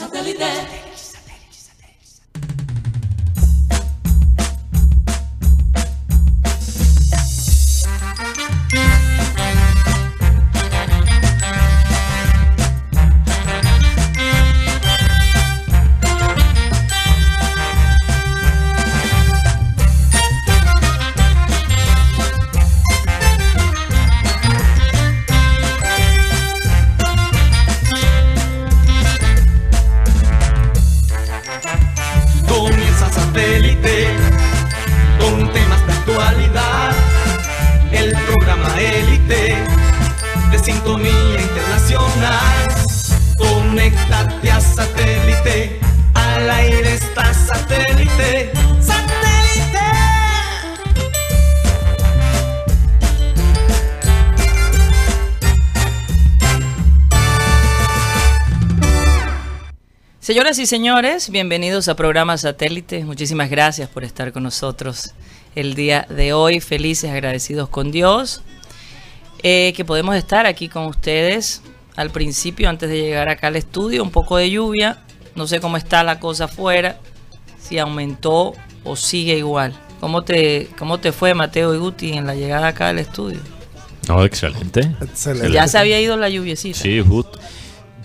Santa Señoras y señores, bienvenidos a programa Satélite. Muchísimas gracias por estar con nosotros el día de hoy. Felices, agradecidos con Dios. eh, que podemos estar aquí con ustedes. Al principio, antes de llegar acá al estudio, un poco de lluvia. No sé cómo está la cosa afuera. Si aumentó o sigue igual. ¿Cómo te, cómo te fue, Mateo y Guti, en la llegada acá al estudio? No, excelente. Excelente. Ya se había ido la lluviecita. Sí, justo.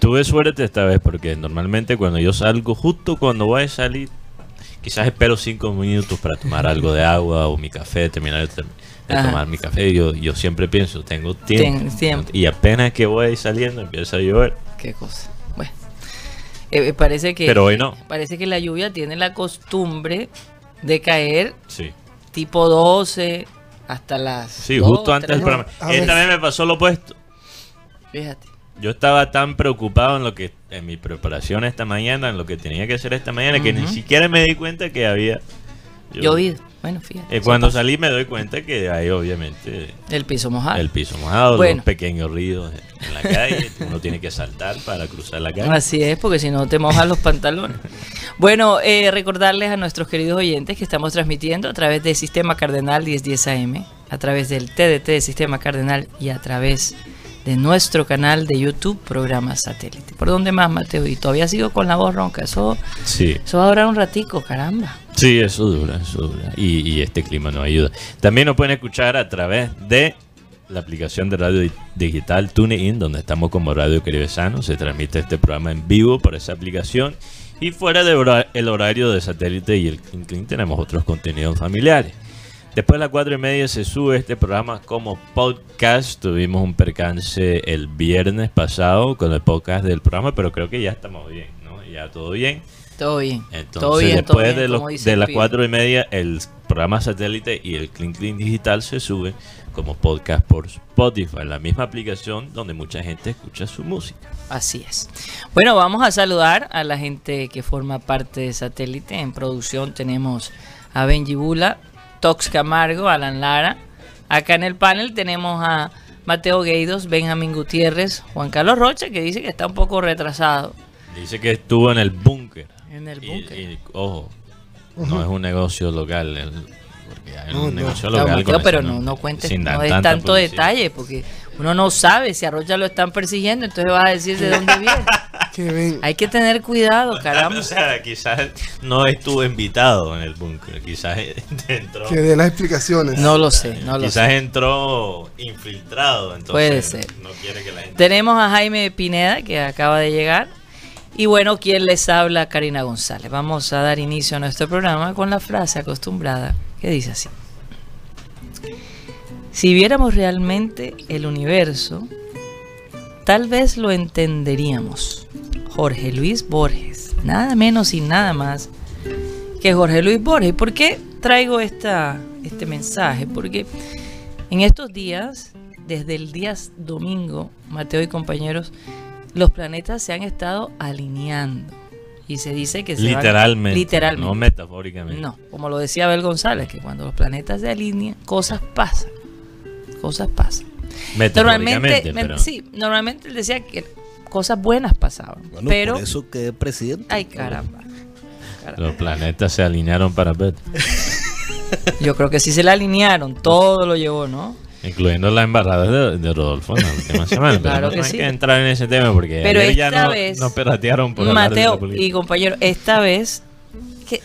Tuve suerte esta vez porque normalmente cuando yo salgo, justo cuando voy a salir, quizás espero cinco minutos para tomar algo de agua o mi café, terminar de, tomar mi café. Yo, yo siempre pienso, tengo tiempo. Ten-. Y apenas que voy saliendo empieza a llover. Qué cosa. Bueno. Eh, eh, parece que. Pero hoy no. Parece que la lluvia tiene la costumbre de caer Sí, tipo 12 hasta las. sí, justo antes del programa. Esta vez me pasó lo opuesto. Fíjate. Yo estaba tan preocupado en lo que en mi preparación esta mañana, en lo que tenía que hacer esta mañana, que ni siquiera me di cuenta que había Llovido. Bueno, fíjate. Eh, cuando pasa. salí me doy cuenta que hay obviamente El piso mojado. el piso mojado, Bueno. los pequeños ríos en la calle, uno tiene que saltar para cruzar la calle. Así es, porque si no te mojas los pantalones. Bueno, eh, recordarles a nuestros queridos oyentes que estamos transmitiendo a través del Sistema Cardenal 1010 AM, a través del TDT de Sistema Cardenal y a través de nuestro canal de YouTube, Programa Satélite. ¿Por dónde más, Mateo? Y todavía sigo con la voz ronca. Eso, Sí, eso va a durar un ratico, caramba. sí, eso dura, eso dura. Y, y este clima nos ayuda. También nos pueden escuchar a través de la aplicación de radio di- digital TuneIn, donde estamos como Radio Caribe Sano. Se transmite este programa en vivo por esa aplicación. Y fuera del horario de satélite y el Clean tenemos otros contenidos familiares. Después de las cuatro y media se sube este programa como podcast. Tuvimos un percance el viernes pasado con el podcast del programa, pero creo que ya estamos bien, ¿no? Ya todo bien. Todo bien. Entonces, todo bien, todo después bien, de, los- de las cuatro y media, el programa satélite y el Clean Clean Digital se sube como podcast por Spotify, la misma aplicación donde mucha gente escucha su música. Así es. Bueno, vamos a saludar a la gente que forma parte de Satélite. En producción tenemos a Benji Bula, Tox Camargo, Alan Lara. Acá en el panel tenemos a Mateo Gueidos, Benjamín Gutiérrez, Juan Carlos Rocha, que dice que está un poco retrasado Dice que estuvo en el búnker. en el búnker. y, ojo, no es un negocio local. el- porque hay un no. negocio local. Mateo, pero no, no cuentes, sin no dar es tanta tanto publicidad. detalle, porque uno no sabe si a Rocha lo están persiguiendo, entonces vas a decir de dónde viene. Hay que tener cuidado, caramba. O sea, quizás no estuvo invitado en el búnker. Quizás entró. Que dé las explicaciones. No lo sé, no lo quizás sé. entró infiltrado. Entonces Puede ser. No quiere que la gente. Tenemos a Jaime Pineda, que acaba de llegar. Y bueno, quien les habla, Karina González. Vamos a dar inicio a nuestro programa con la frase acostumbrada que dice así. Si viéramos realmente el universo, tal vez lo entenderíamos. Jorge Luis Borges. Nada menos y nada más que Jorge Luis Borges. ¿Por qué traigo esta, este mensaje? Porque en estos días, desde el día domingo, Mateo y compañeros, los planetas se han estado alineando. Y se dice que se van- Literalmente. literalmente. No metafóricamente. No, como lo decía Abel González, que cuando los planetas se alinean, cosas pasan. Cosas pasan. Metafóricamente. Normalmente, me- pero- sí, normalmente él decía que cosas buenas pasaban. Bueno, pero, por eso que presidente. ay caramba. Caramba. Los planetas se alinearon para ver. Yo creo que sí se le alinearon, todo lo llevó, ¿no? Incluyendo la embarrada de, de Rodolfo en la última semana. pero Claro no que hay sí. que entrar en ese tema porque Pero ayer ya esta no, vez, nos peratearon por hablar de la Mateo y compañero, esta vez que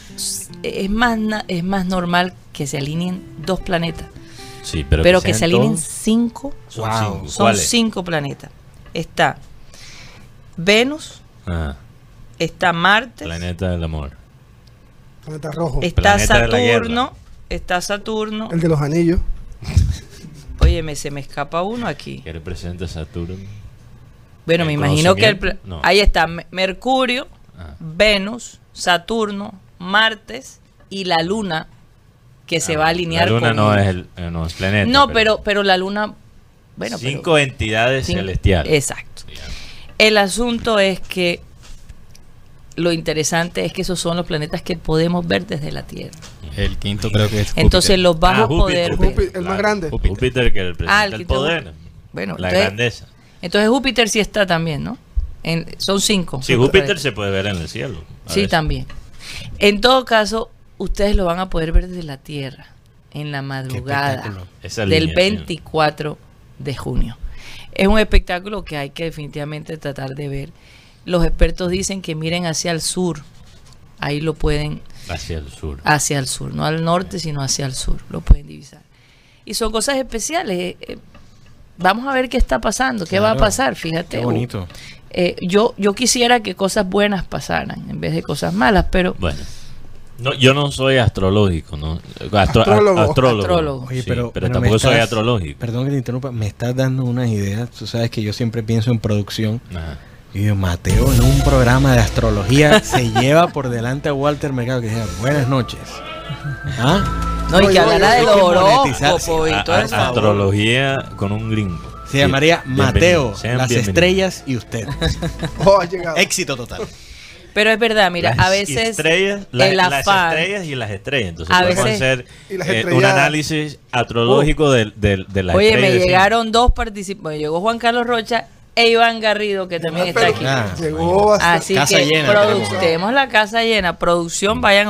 es más es más normal que se alineen dos planetas, Sí, pero, pero, que se alineen cinco, Son Wow. cinco. son cinco planetas. Está Venus, Ah, está Marte, planeta del amor. Planeta rojo. está Planeta. Saturno, está Saturno. El de los anillos. Óyeme, se me escapa uno aquí. ¿Qué representa Saturno? Bueno, ¿El me imagino que el? No. ahí está Me- Mercurio, Ah. Venus, Saturno, Martes y la Luna que se va a alinear La luna con no es, el, eh, no es planeta. No, pero pero la Luna bueno, pero- Cinco entidades celestiales. Exacto. El asunto es que lo interesante es que esos son los planetas que podemos ver desde la Tierra. El quinto creo que es. Entonces Júpiter. los vas Ah, a poder Júpiter. ver. El más grande. Júpiter, Júpiter que representa Ah, el el quinto poder. Bueno, la entonces- grandeza. Entonces Júpiter sí está también, ¿no? En- son cinco. Sí, Júpiter planetas. se puede ver en el cielo. Sí, veces. también. En todo caso, ustedes lo van a poder ver desde la Tierra en la madrugada del alineación. 24 de junio. Es un espectáculo que hay que definitivamente tratar de ver. Los expertos dicen que miren hacia el sur. Ahí lo pueden, Hacia el sur. hacia el sur, no al norte, sino hacia el sur. Lo pueden divisar. Y son cosas especiales. eh, eh, Vamos a ver qué está pasando, qué va a pasar, fíjate. Qué bonito. Eh, yo, yo quisiera que cosas buenas pasaran en vez de cosas malas, pero Bueno. No, yo no soy astrológico, ¿no? Astro- Astrólogo. a- astrólogo. Astrólogo. Oye, Sí, pero, me tampoco soy astrológico. Perdón que te interrumpa, me estás dando unas ideas. Tú sabes que yo siempre pienso en producción. Ajá. Y digo, Mateo en un programa de astrología se lleva por delante a Walter Mercado que diga, buenas noches. ¿Ah? no, y que hablará de los horóscopos y todo eso. astrología con un gringo. Se llamaría. Mateo, las estrellas y usted. Oh, ha llegado. Éxito total. Pero es verdad, mira, Las a veces estrellas, la- el las estrellas y las estrellas. Entonces A veces- hacer eh, un análisis astrológico de, de, de las Oye, estrellas. me de cine. llegaron dos participantes. Llegó Juan Carlos Rocha e Iván Garrido, que también está Pero aquí. Ah, Llegó Así Casa que llena tenemos. la casa llena, producción vayan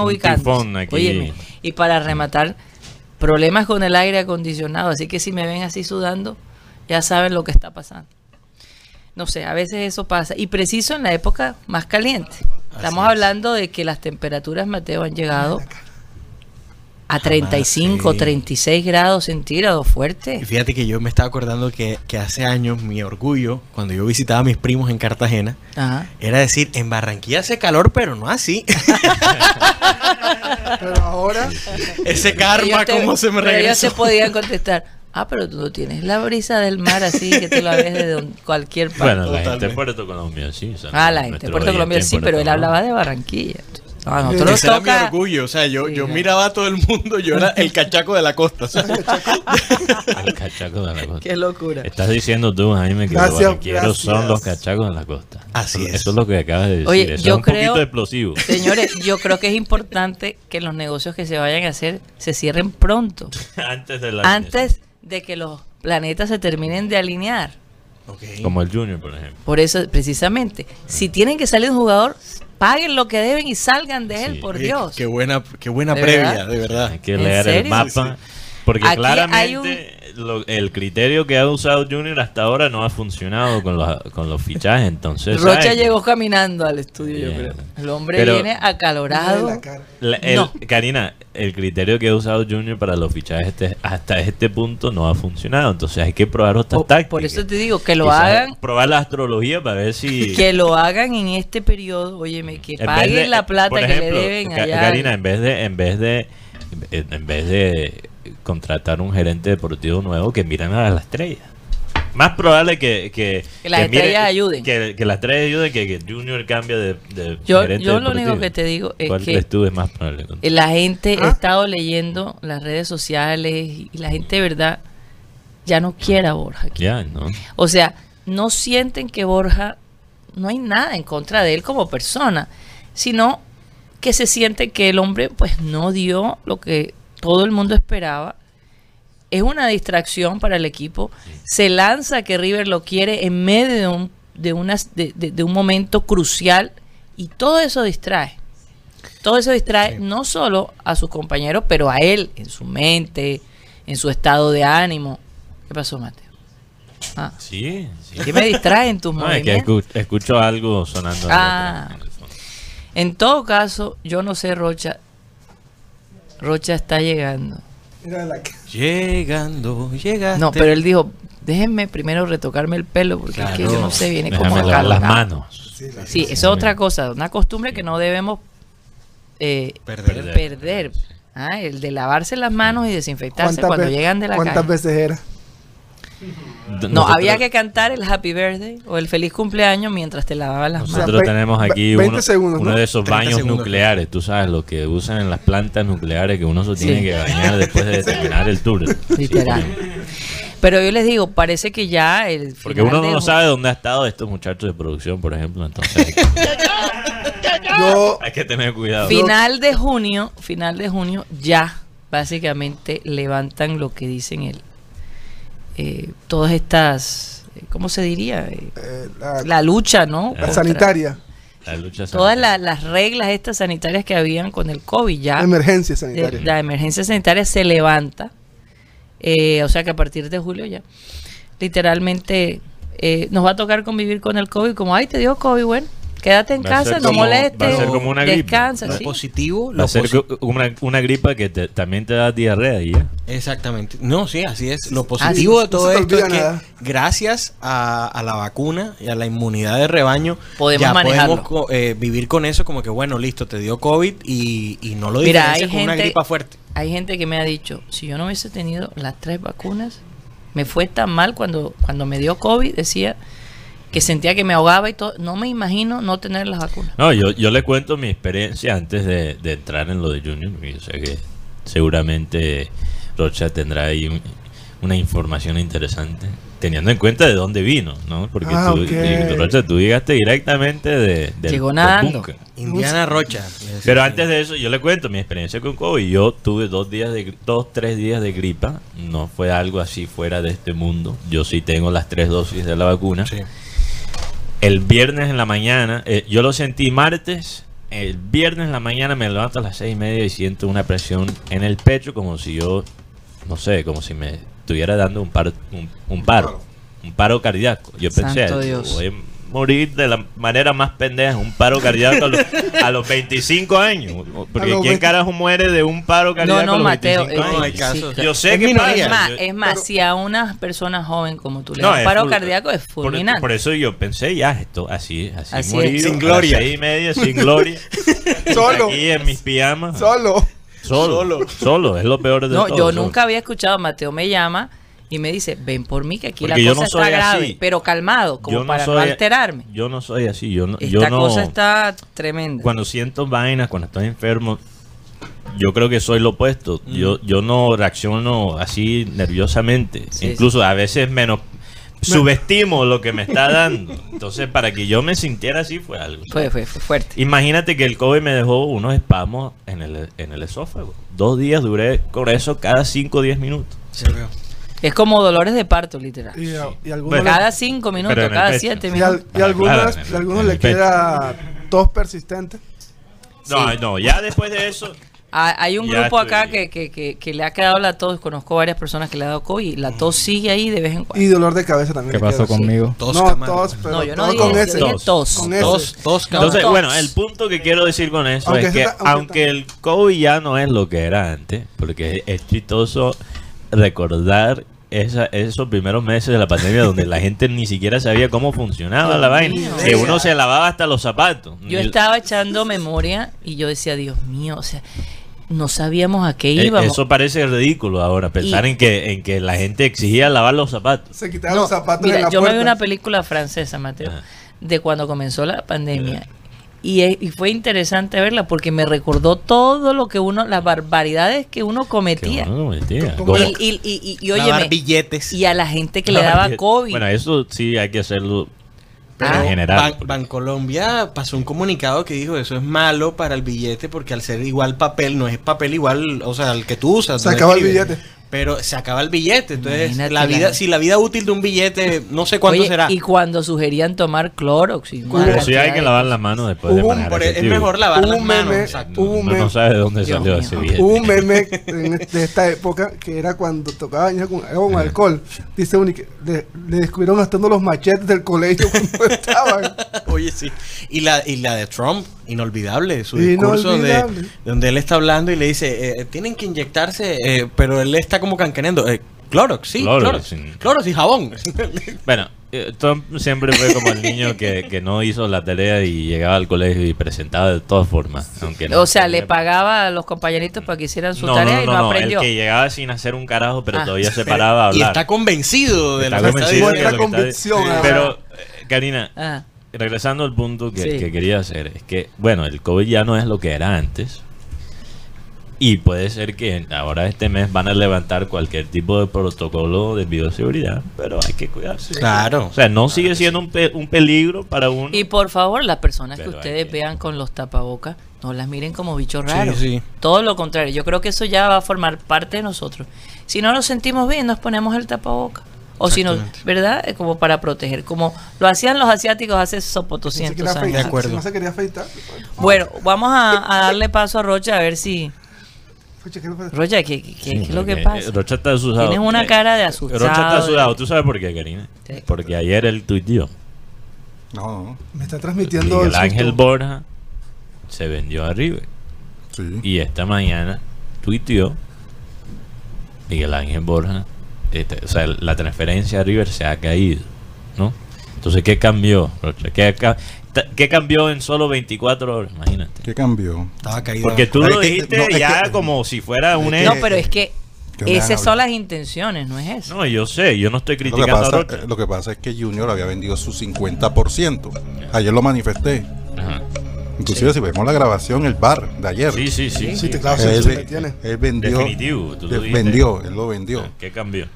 aquí. Óyeme, y para rematar, problemas con el aire acondicionado, así que si me ven así sudando, ya saben lo que está pasando. No sé, a veces eso pasa. Y preciso en la época más caliente. Estamos es. hablando de que las temperaturas, Mateo, han llegado a 35, sí. 36 grados centígrados Y fuerte. fíjate que yo me estaba acordando que, que hace años mi orgullo, cuando yo visitaba a mis primos en Cartagena, Ajá. era decir, en Barranquilla hace calor, pero no así. Pero ahora, Ese karma, te- ¿cómo se me pero ellos te podían contestar, ah, pero tú no tienes la brisa del mar así que tú la ves de don- cualquier parte. Bueno, la gente de Puerto Colombia, sí. o sea, ah, la gente de Puerto Colombia sí, pero él hablaba de Barranquilla. A nosotros nos Ese era mi toca... orgullo, o sea, yo, Sí, yo claro. miraba a todo el mundo, yo era el cachaco de la costa. ¿sabes? El cachaco de la costa. Qué locura. Estás diciendo tú, Jaime, que Gracias, los barranqueros son gracias. los cachacos de la costa. Así eso, es. Eso es lo que acabas de decir. Oye, eso yo es un creo- poquito explosivo. Señores, yo creo que es importante que los negocios que se vayan a hacer se cierren pronto, Antes de la. antes de que los planetas se terminen de alinear. Como el Junior, por ejemplo. Por eso, precisamente, si tienen que salir un jugador, paguen lo que deben y salgan de él, Sí. por Dios. Qué buena, qué buena ¿De previa, verdad? de verdad. Hay que ¿En leer el mapa. Porque Aquí claramente lo- el criterio que ha usado Junior hasta ahora no ha funcionado con los, con los fichajes. Entonces, Rocha ¿sabes? llegó caminando al estudio, yo creo. El hombre Pero- viene acalorado. la cara. La- el- No. Karina, el criterio que ha usado Junior para los fichajes este- hasta este punto no ha funcionado. Entonces hay que probar otras tácticas. por eso te digo que lo Quizás hagan, Probar la astrología para ver si. que lo hagan en este periodo, óyeme, que en paguen de- la plata que le deben allá. Karina, en vez de, en vez de, en en vez de contratar un gerente deportivo nuevo, que miren a las estrellas. Más probable que que, Que las mire- estrellas ayuden. Que, que las estrellas ayuden que, que Junior cambie de, de yo gerente yo lo único que te digo es ¿Cuál que crees tú es más probable? la gente ¿Ah? ha estado leyendo las redes sociales y la gente de verdad ya no quiere a Borja. aquí. Ya, ¿no? O sea, no sienten que Borja, no hay nada en contra de él como persona, sino que se siente que el hombre pues no dio lo que todo el mundo esperaba. Es una distracción para el equipo. Se lanza que River lo quiere en medio de un, de, de, de- de un momento crucial y todo eso distrae. Todo eso distrae Sí. no solo a sus compañeros, pero a él en su mente, en su estado de ánimo. ¿Qué pasó, Mateo? Ah, Sí, sí. ¿qué me distrae en tus No, es que movimientos? escu- escucho algo sonando. Ah. En todo caso, yo no sé, Rocha. Rocha está llegando. La que- Llegando, llegaste. No, pero él dijo, déjenme primero retocarme el pelo porque es que yo no sé, viene como Déjame lavar acá. las manos. Sí, la- Sí, eso es otra cosa, una costumbre que no debemos eh, Perder. perder. Ah, el de lavarse las manos y desinfectarse ¿Cuántas cuando llegan de la ¿Cuántas calle. veces era? No, Nosotros- había que cantar el Happy Birthday o el feliz cumpleaños mientras te lavabas las manos. Nosotros tenemos aquí uno, 20 segundos, uno ¿no? de esos 30 baños segundos. nucleares, tú sabes, lo que usan en las plantas nucleares que uno se Sí. tiene que bañar después de terminar el tour. Literal. Pero yo les digo, parece que ya el Porque uno no sabe dónde ha estado estos muchachos de producción, por ejemplo, entonces hay que, Yo, hay que tener cuidado. Final de junio, final de junio, ya básicamente levantan lo que dicen el, eh, todas estas, eh, ¿cómo se diría? Eh, eh, la, la lucha, ¿no? la Contra- sanitaria, La lucha Todas la- las reglas estas sanitarias que habían con el COVID ya. emergencia de- sanitaria. la emergencia sanitaria se levanta. eh, o sea que a partir de julio ya, literalmente eh, nos va a tocar convivir con el COVID. Como, ay, te dio COVID, bueno, quédate en casa, no como- molestes, va a ser como una gripe. descansa. Sí. positivo, Va a ser una, una gripa que te- también te da diarrea y ya. Exactamente. No, sí, así es. Lo positivo de todo esto es que gracias a, a la vacuna y a la inmunidad de rebaño Podemos ya manejarlo. podemos eh, vivir con eso como que bueno, listo, te dio COVID y, y no lo Mira, diferencias hay con una gente- gripa fuerte. Hay gente que me ha dicho, si yo no hubiese tenido las tres vacunas, me fue tan mal cuando, cuando me dio COVID, decía que sentía que me ahogaba y todo. No me imagino no tener las vacunas. No, yo, yo le cuento mi experiencia antes de, de entrar en lo de Junior. Yo sé que seguramente Rocha tendrá ahí un- una información interesante. Teniendo en cuenta de dónde vino, ¿no? Porque Ah, tú, Rocha, tú llegaste directamente de, del, Llegó nadando. Indiana Rocha. Pero antes de eso, yo le cuento mi experiencia con COVID. Yo tuve dos días de, dos, tres días de gripa. No fue algo así fuera de este mundo. Yo sí tengo las tres dosis de la vacuna. Sí. El viernes en la mañana, eh, yo lo sentí martes. El viernes en la mañana me levanto a las seis y media y siento una presión en el pecho como si yo, no sé, como si me estuviera dando un paro, un, un paro, un paro cardíaco. Yo pensé, Santo "Yo Dios. voy a morir de la manera más pendeja, un paro cardíaco a los, a los 25 años. Porque ¿quién 20. carajo muere de un paro cardíaco no, a los Mateo, 25 eh, años? No, hay sí, casos. claro. Yo sé Es que minoría. Es pasa, más, es más, pero- si a una persona joven como tú le No, das un es paro cardíaco es por- fulminante. Por, eso yo pensé ya esto, así, así, Así morir es. Sin gloria. seis y media, sin gloria. Solo. Aquí en mis pijamas. Solo. Solo. Solo. es lo peor de no, todo. yo solo. nunca había escuchado, Mateo me llama y me dice, ven por mí que aquí Porque la cosa no está grave, así. pero calmado, como no para no alterarme. Yo no soy así. Yo no. Esta yo no cosa está tremenda. Cuando siento vainas, cuando estoy enfermo, yo creo que soy lo opuesto. Yo, yo no reacciono así nerviosamente. Sí, Incluso a veces menos subestimo lo que me está dando. Entonces, para que yo me sintiera así fue algo. Fue, fue, fue fuerte. Imagínate que el COVID me dejó unos espasmos en el, en el esófago. Dos días duré con eso cada 5 o 10 minutos. Sí, veo. Es como dolores de parto, literal. Y, algunos, Bueno, Cada cinco minutos, cada siete y, minutos. al- y algunos, y algunos le queda tos persistente. No, Sí. no, ya después de eso. Ah, Hay un grupo acá que, que, que, que le ha quedado la tos. Conozco varias personas que le ha dado COVID y la tos sigue ahí de vez en cuando. Y dolor de cabeza también. ¿Qué pasó conmigo? Tos, no, tos, pero No, yo con yo ese. dije tos. Con Tos, ese. tos, No, Entonces, tos. bueno, el punto que quiero decir con eso Aunque es que está- aunque aunque, está- el COVID ya no es lo que era antes, porque es chistoso recordar esa- esos primeros meses de la pandemia donde la gente ni siquiera sabía cómo funcionaba la vaina, que uno se lavaba hasta los zapatos. Yo estaba echando memoria y yo decía, Dios mío, o sea, no sabíamos a qué eh, íbamos. Eso parece ridículo ahora, pensar Y- en que en que la gente exigía lavar los zapatos. Se quitaban No, los zapatos mira, en la yo puerta. me vi una película francesa, Mateo, Ajá. de cuando comenzó la pandemia. Y, es- y fue interesante verla porque me recordó todo lo que uno, las barbaridades que uno Que cometía. uno no metía. ¿Cómo? Como- Y, y, y, óyeme, billetes. y a la gente que le daba billetes. COVID. Bueno, eso sí hay que hacerlo Pero en Ban- general. Bancolombia pasó un comunicado que dijo eso es malo para el billete porque al ser igual papel, no es papel igual, o sea, el que tú usas. Se no acabó el billete. Pero se acaba el billete, entonces Imagínate la vida, la- si la vida útil de un billete, no sé cuánto Oye, será. Y cuando sugerían tomar Clorox. y Pero sí hay que de lavar las manos después de manejar ese es mejor lavar Hubo las un manos. meme, un no meme, sabe de dónde Dios salió mío. ese billete. hubo un meme en- de esta época que era cuando tocaba bañarse con, con alcohol. Dice uno que le, le descubrieron gastando los machetes del colegio cuando estaban. Oye, sí. Y la, y la de Trump, inolvidable, su discurso donde, Inolvidable. donde él está hablando y le dice, eh, tienen que inyectarse, eh, pero él está como cancaneando. Eh, Clorox, sí, Clorox, Clorox. sí. Clorox y jabón. Bueno, eh, Trump siempre fue como el niño que, que no hizo la tarea y llegaba al colegio y presentaba de todas formas. Aunque no O sea, le pagaba a los compañeritos para que hicieran su No, tarea no, y no, aprendió. El que llegaba sin hacer un carajo, pero Ah. todavía se paraba a y hablar. está convencido de Está está convencido de está convicción. Pero, eh, Karina, Ah, regresando al punto que, Sí. que quería hacer, es que, bueno, el COVID ya no es lo que era antes. Y puede ser que ahora este mes van a levantar cualquier tipo de protocolo de bioseguridad, pero hay que cuidarse. Claro. O sea, no sigue siendo un, pe- un peligro para uno. Y por favor, las personas que Pero ustedes que- vean con los tapabocas, no las miren como bichos Sí, raros. sí. Todo lo contrario, yo creo que eso ya va a formar parte de nosotros. Si no nos sentimos bien, nos ponemos el tapaboca. O si no. ¿verdad? Es como para proteger, como lo hacían los asiáticos hace sopotoscientos años. afeitar, De acuerdo. si no se quería afeitar. Bueno, vamos a, a darle paso a Rocha a ver si... Rocha, ¿qué, qué- qué- Sí, qué es lo que porque, pasa? eh, Rocha está asustado. Tienes una Eh, cara de asustado. Rocha está asustado. ¿Tú sabes por qué, Karina? Sí. Porque ayer él tuiteó. No, no. Me está transmitiendo Miguel el Ángel. Borja se vendió a River. Sí. Y esta mañana tuiteó Miguel Ángel Borja. este, o sea, la transferencia a River se ha caído. ¿No? Entonces, ¿qué cambió? Rocha? ¿Qué, qué cambió en solo 24 horas? Imagínate. ¿Qué cambió? Estaba caído. Porque tú lo dijiste no, ya que- como si fuera un No, pero es que esas son las intenciones, no es eso. No, yo sé, yo no estoy Lo que, criticando a pasa, Rocha. lo que pasa es que Junior había vendido su 50%. Ayer lo manifesté. Ajá. Inclusive si vemos la grabación, el bar de ayer. Sí, sí, sí. Sí, te claro, él, sí, él vendió. Definitivo, tú lo vendió, él lo vendió. ¿Qué cambió?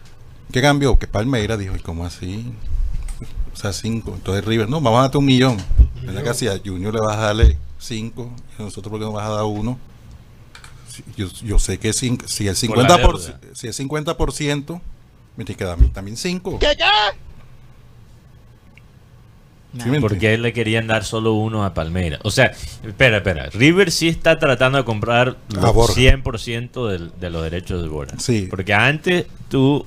¿Qué cambió? Que Palmeira dijo, ¿y cómo así? O sea, cinco. Entonces River, no, vamos a darte un millón. ¿Verdad que así? A Junior le vas a darle cinco y a nosotros porque nos vas a dar uno. Si- Yo, yo sé que cin- si el Por la 50%, por, si el 50% me tiene que dar también cinco. ¿Sí me Porque él le querían dar solo uno a Palmeiras. O sea, espera, espera. River sí está tratando de comprar los Borja. 100% del- de los derechos de Borja. Sí. Porque antes tú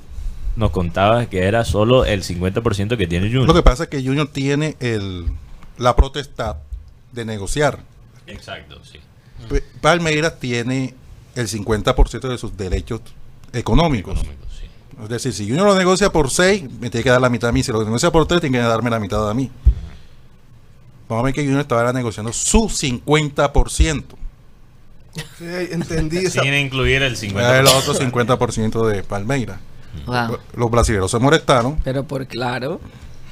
nos contabas que era solo el 50% que tiene Junior. Lo que pasa es que Junior tiene el, la potestad de negociar. Exacto, sí. Palmeiras tiene el 50% de sus derechos económicos. Económico, sí. Es decir, si Junior lo negocia por 6, me tiene que dar la mitad a mí. Si lo negocia por 3, tiene que darme la mitad a mí. Vamos a ver que Junior estaba negociando su 50%. Sí, entendí esa. Sin incluir el El 50%. otro 50% de Palmeiras. Wow. Los brasileños se molestaron. Pero por claro.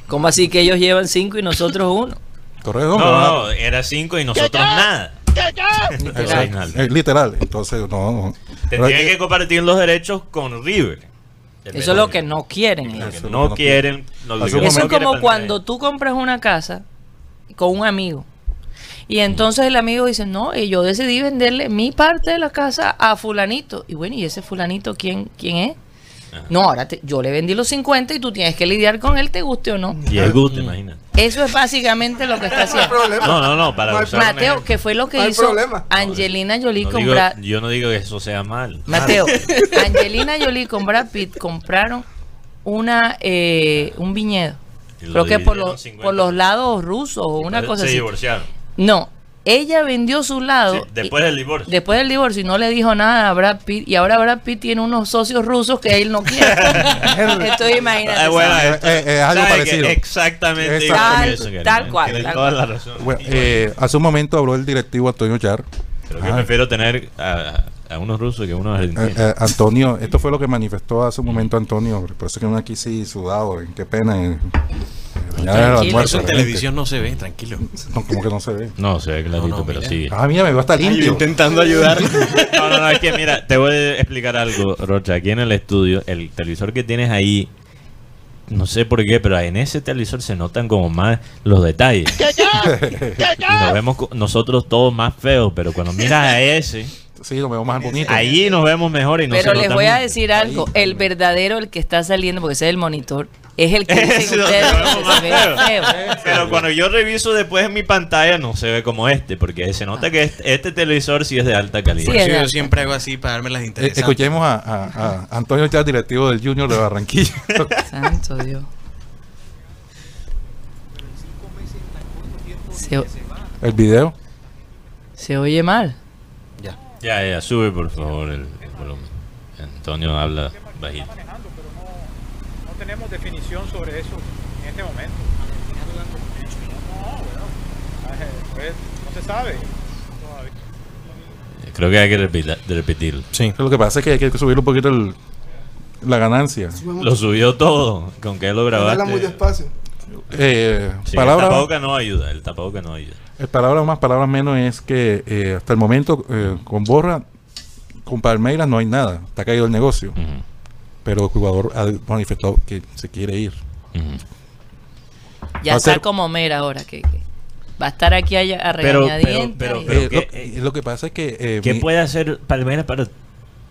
¿Cómo así que ellos llevan cinco y nosotros uno? Correcto. No, no, era 5 y nosotros nada. Literal. Reinaldo. Es literal. Entonces, no. Tendrían que compartir los derechos con River. Eso es lo que no quieren ellos. Eso es no quieren. no Eso es como cuando tú compras una casa con un amigo. Y entonces el amigo dice, no, y yo decidí venderle mi parte de la casa a fulanito. Y bueno, ¿y ese fulanito quién, quién es? Ajá. No, ahora te- yo le vendí los 50 y tú tienes que lidiar con él, te guste o no. Y el gusto, imagínate. Eso es básicamente lo que está No hay haciendo. problema. No, no, no, para No usar Mateo, que fue lo que No hizo problema. Angelina Jolie No con digo- Brad yo no digo que eso sea mal. Mateo, Angelina Jolie con Brad Pitt compraron una eh, un viñedo. Creo que por los, 50. por los lados rusos o una cosa se así. divorciaron. No, ella vendió su lado. Sí, después y- del divorcio. Después del divorcio y no le dijo nada a Brad Pitt. Y ahora Brad Pitt tiene unos socios rusos que él no quiere. Entonces imagínate. Ah, esto- Eh, eh, es algo ¿sabe parecido. Exactamente. igual Exactamente. que eso, Karina. Tal cual, Tienes tal toda cual. la razón. Bueno, eh, hace un momento habló el directivo Antonio Char. Creo que Ah. prefiero tener a, a unos rusos que a unos Eh, argentinos. eh, Antonio, esto fue lo que manifestó hace un momento Antonio, por eso que uno aquí sí sudado, qué pena. eh, el Tranquilo, almuerzo Eso en televisión no se ve, tranquilo. No, como que no se ve. no, se ve clarito, No, no, pero mira. sí. Ah, mira, me va a estar limpio. intentando ayudar. No, no, no, es que mira, te voy a explicar algo, Rocha. Aquí en el estudio, el televisor que tienes ahí, no sé por qué, pero en ese televisor se notan como más los detalles. Y nos vemos nosotros todos más feos, pero cuando miras a ese, Sí, lo vemos más bonito. Ahí nos vemos mejor y no Pero se les voy a decir algo. El verdadero, el que está saliendo, porque ese es el monitor, es el que dicen ustedes que se ve feo. feo. Pero cuando yo reviso después en mi pantalla no se ve como este, porque se nota que este, este televisor sí es de alta calidad. Sí, Por eso es yo alto. siempre hago así para darme las Eh, interesantes. escuchemos a, a- a Antonio Chávez, directivo del Junior de Barranquilla. Santo Dios. Se, el video. se oye mal. Ya. Ya, ya, sube por favor el, el volumen. Antonio habla bajito. manejando, pero no, no tenemos definición sobre eso en este momento. No, bueno, pues, no se sabe todavía. Creo que hay que repetirlo. Sí. Lo que pasa es que hay que subir un poquito el- la ganancia. Lo subió todo. ¿Con qué lo Habla grabaste? muy despacio. Eh, Sí, el palabra, tapaboca no ayuda, el tapaboca no ayuda. eh, palabra más, palabra menos es que eh, hasta el momento eh, con Borra, con Palmeiras no hay nada. Está caído el negocio. Pero el jugador ha manifestado que se quiere ir. Ya está como Mera ahora, que, que va a estar aquí a, a Pero- pero- Eh, ¿qué- lo, lo que pasa es que... eh, ¿Qué mi- puede hacer Palmeiras para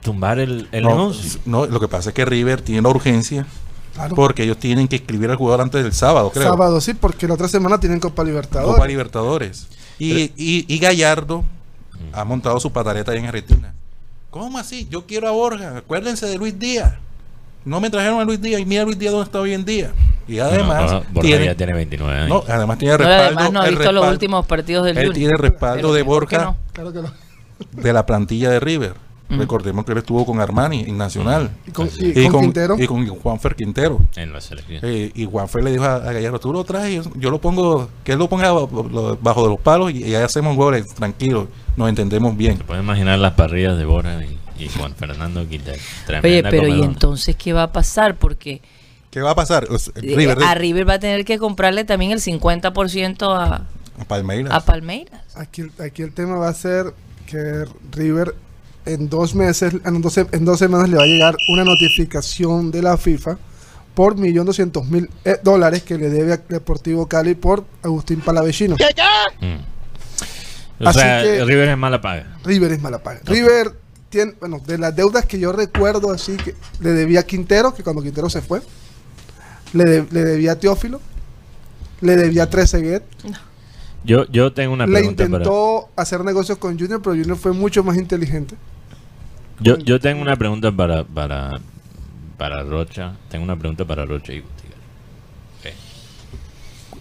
tumbar el, el no, no, lo que pasa es que River tiene la urgencia Claro. porque ellos tienen que escribir al jugador antes del sábado, creo. Sábado sí, porque la otra semana tienen Copa Libertadores. Copa Libertadores. Y, y, y Gallardo ha montado su patareta ahí en Argentina. ¿Cómo así? Yo quiero a Borja. Acuérdense de Luis Díaz. No me trajeron a Luis Díaz y mira Luis Díaz dónde está hoy en día. Y además No, Borja tiene, ya tiene 29 años. no, además tiene No, respaldo. además no ha visto los respaldo- últimos partidos del Él Junior. tiene respaldo de Borja no. Claro que no. de la plantilla de River. Mm. Recordemos que él estuvo con Armani en Nacional. Y con, y Y, con Quintero. y con Juanfer Quintero. En la selección. Eh, y Juanfer le dijo a, a Gallardo, tú lo traes, yo, yo lo pongo, que él lo ponga bajo, lo- bajo de los palos y, y ahí hacemos goles, tranquilo, nos entendemos bien. Se puede imaginar las parrillas de Borja y, y Juan Fernando Quintero. Oye, pero ¿y entonces qué va a pasar? Porque ¿Qué va a pasar? River a River va a tener que comprarle también el 50% a, a Palmeiras. a Palmeiras. Aquí, aquí el tema va a ser que River en dos meses, en dos, se- en dos semanas le va a llegar una notificación de la FIFA por 1.200.000 eh, dólares que le debe a Deportivo Cali por Agustín Palavecino. Mm. O Así sea, que- River es mala paga. River es mala paga. River tiene, bueno, de las deudas que yo recuerdo así que le debía a Quintero, que cuando Quintero se fue, le, de- le debía a Teófilo, le debía a Trezeguet, Yo, yo tengo una le pregunta para... intentó hacer negocios con Junior, pero Junior fue mucho más inteligente. Yo, yo tengo una pregunta para, para, para Rocha. Tengo una pregunta para Rocha y.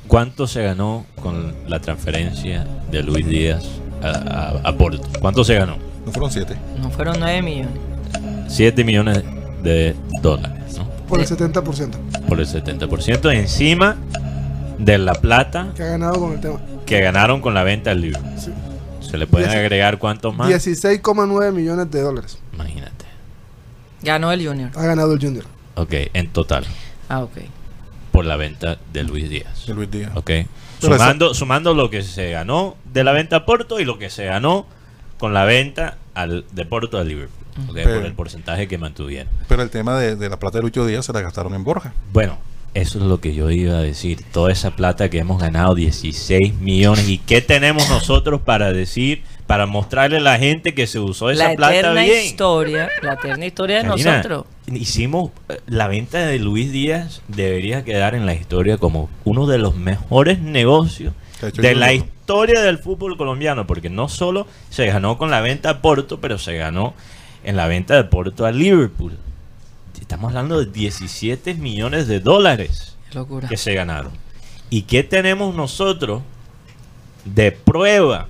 ¿Cuánto se ganó con la transferencia de Luis Díaz a, a- a Porto? ¿Cuánto se ganó? No fueron siete. No fueron 9 millones. 7 millones de dólares, ¿no? Por el Sí. 70% Por el 70%, encima de la plata que ha ganado con el tema. que ganaron con la venta del libro. Sí. ¿Se le pueden Dieci- agregar cuántos más? 16,9 millones de dólares Imagínate. Ganó el Junior. ha ganado el Junior. Ok, en total, Ah, ok. Por la venta de Luis Díaz. De Luis Díaz. Ok. Pero Sumando, sumando lo que se ganó de la venta a Porto y lo que se ganó con la venta al, de Porto a Liverpool. ok, Pero- por el porcentaje que mantuvieron. Pero el tema de, de la plata de Lucho Díaz se la gastaron en Borja. Bueno, eso es lo que yo iba a decir. Toda esa plata que hemos ganado, 16 millones. ¿Y qué tenemos nosotros para decir, para mostrarle a la gente que se usó esa La plata eterna bien? historia, la eterna historia de Karina, nosotros. Hicimos eh, la venta de Luis Díaz debería quedar en la historia como uno de los mejores negocios de la historia del fútbol colombiano, porque no solo se ganó con la venta a Porto, pero se ganó en la venta de Porto a Liverpool. Estamos hablando de 17 millones de dólares que se ganaron. ¿Y qué tenemos nosotros de prueba?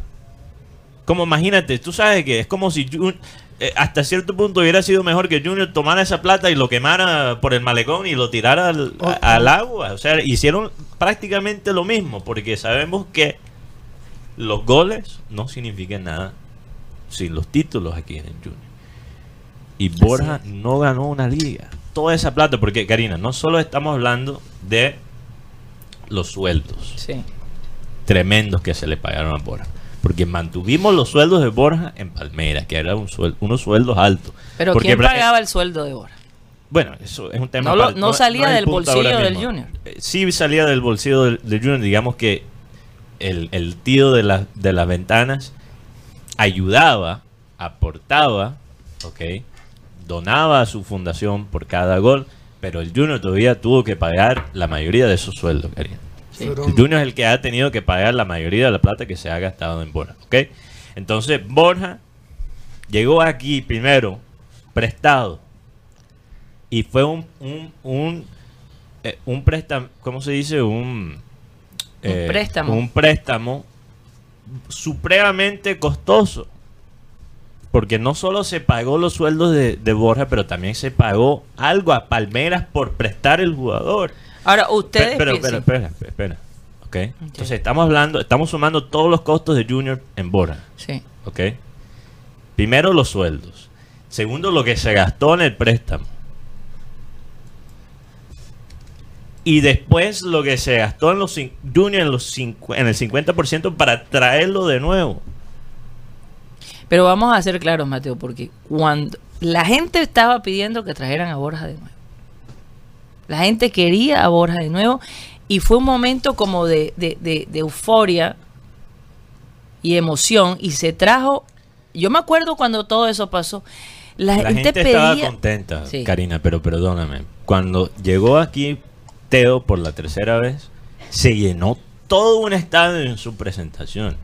Como imagínate, tú sabes que es como si Jun- eh, hasta cierto punto hubiera sido mejor que Junior tomara esa plata y lo quemara por el malecón y lo tirara al, a- al agua. O sea, hicieron prácticamente lo mismo, porque sabemos que los goles no significan nada sin los títulos aquí en el Junior. Y Borja no ganó una liga. Toda esa plata, porque Karina, no solo estamos hablando de los sueldos Sí. tremendos que se le pagaron a Borja. Porque mantuvimos los sueldos de Borja en Palmeiras, que eran un suel- unos sueldos altos. Pero Porque ¿quién pagaba el sueldo de Borja? Bueno, eso es un tema. No lo- no salía del bolsillo del. Junior. Eh, Sí salía del bolsillo del, del Junior. Digamos que el, el tío de, la- de las ventanas ayudaba aportaba, ok, donaba a su fundación por cada gol, pero el Junior todavía tuvo que pagar la mayoría de esos sueldos, Karina. Sí. Junior es el que ha tenido que pagar la mayoría de la plata que se ha gastado en Borja, ¿ok? Entonces, Borja llegó aquí primero prestado y fue un, un, un, eh, un préstamo, ¿cómo se dice? Un, eh, préstamo. Un préstamo supremamente costoso. Porque no solo se pagó los sueldos de, de Borja, pero también se pagó algo a Palmeras por prestar el jugador. Ahora, ustedes Pero, pero, espera, espera. Entonces estamos hablando, estamos sumando todos los costos de Junior en Borja. Sí. ¿Ok? Primero los sueldos. Segundo, lo que se gastó en el préstamo. Y después lo que se gastó en los Junior en, los en el 50% para traerlo de nuevo. Pero vamos a ser claros, Mateo, porque cuando la gente estaba pidiendo que trajeran a Borja de nuevo. La gente quería a Borja de nuevo y fue un momento como de, de- de- de euforia y emoción y se trajo, yo me acuerdo cuando todo eso pasó, la, La gente, gente estaba contenta, Sí. Karina, pero perdóname. Cuando llegó aquí Teo por la tercera vez, se llenó todo un estadio en su presentación.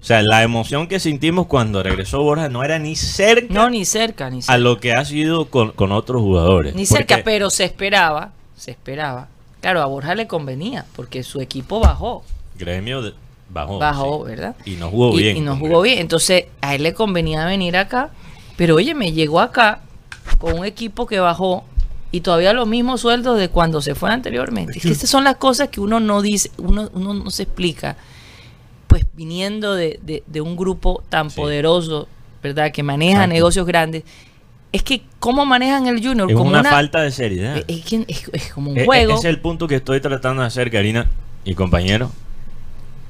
O sea, la emoción que sentimos cuando regresó Borja no era ni cerca No, ni cerca, ni cerca. a lo que ha sido con, con otros jugadores. Ni cerca, pero se esperaba, se esperaba. Claro, a Borja le convenía, porque su equipo bajó, Gremio de- bajó. bajó, sí. ¿verdad? Y no jugó y, bien. y no jugó bien. Entonces, a él le convenía venir acá. Pero oye, me llegó acá con un equipo que bajó y todavía los mismos sueldos de cuando se fue anteriormente. Es que estas son las cosas que uno no dice, uno, uno no se explica. Pues viniendo de, de- de un grupo tan Sí. poderoso, ¿verdad? Que maneja Exacto. negocios grandes. Es que, ¿cómo manejan el Junior? Es como una, una falta de seriedad. es, es que es- es como un juego. Ese es el punto que estoy tratando de hacer, Karina y compañero.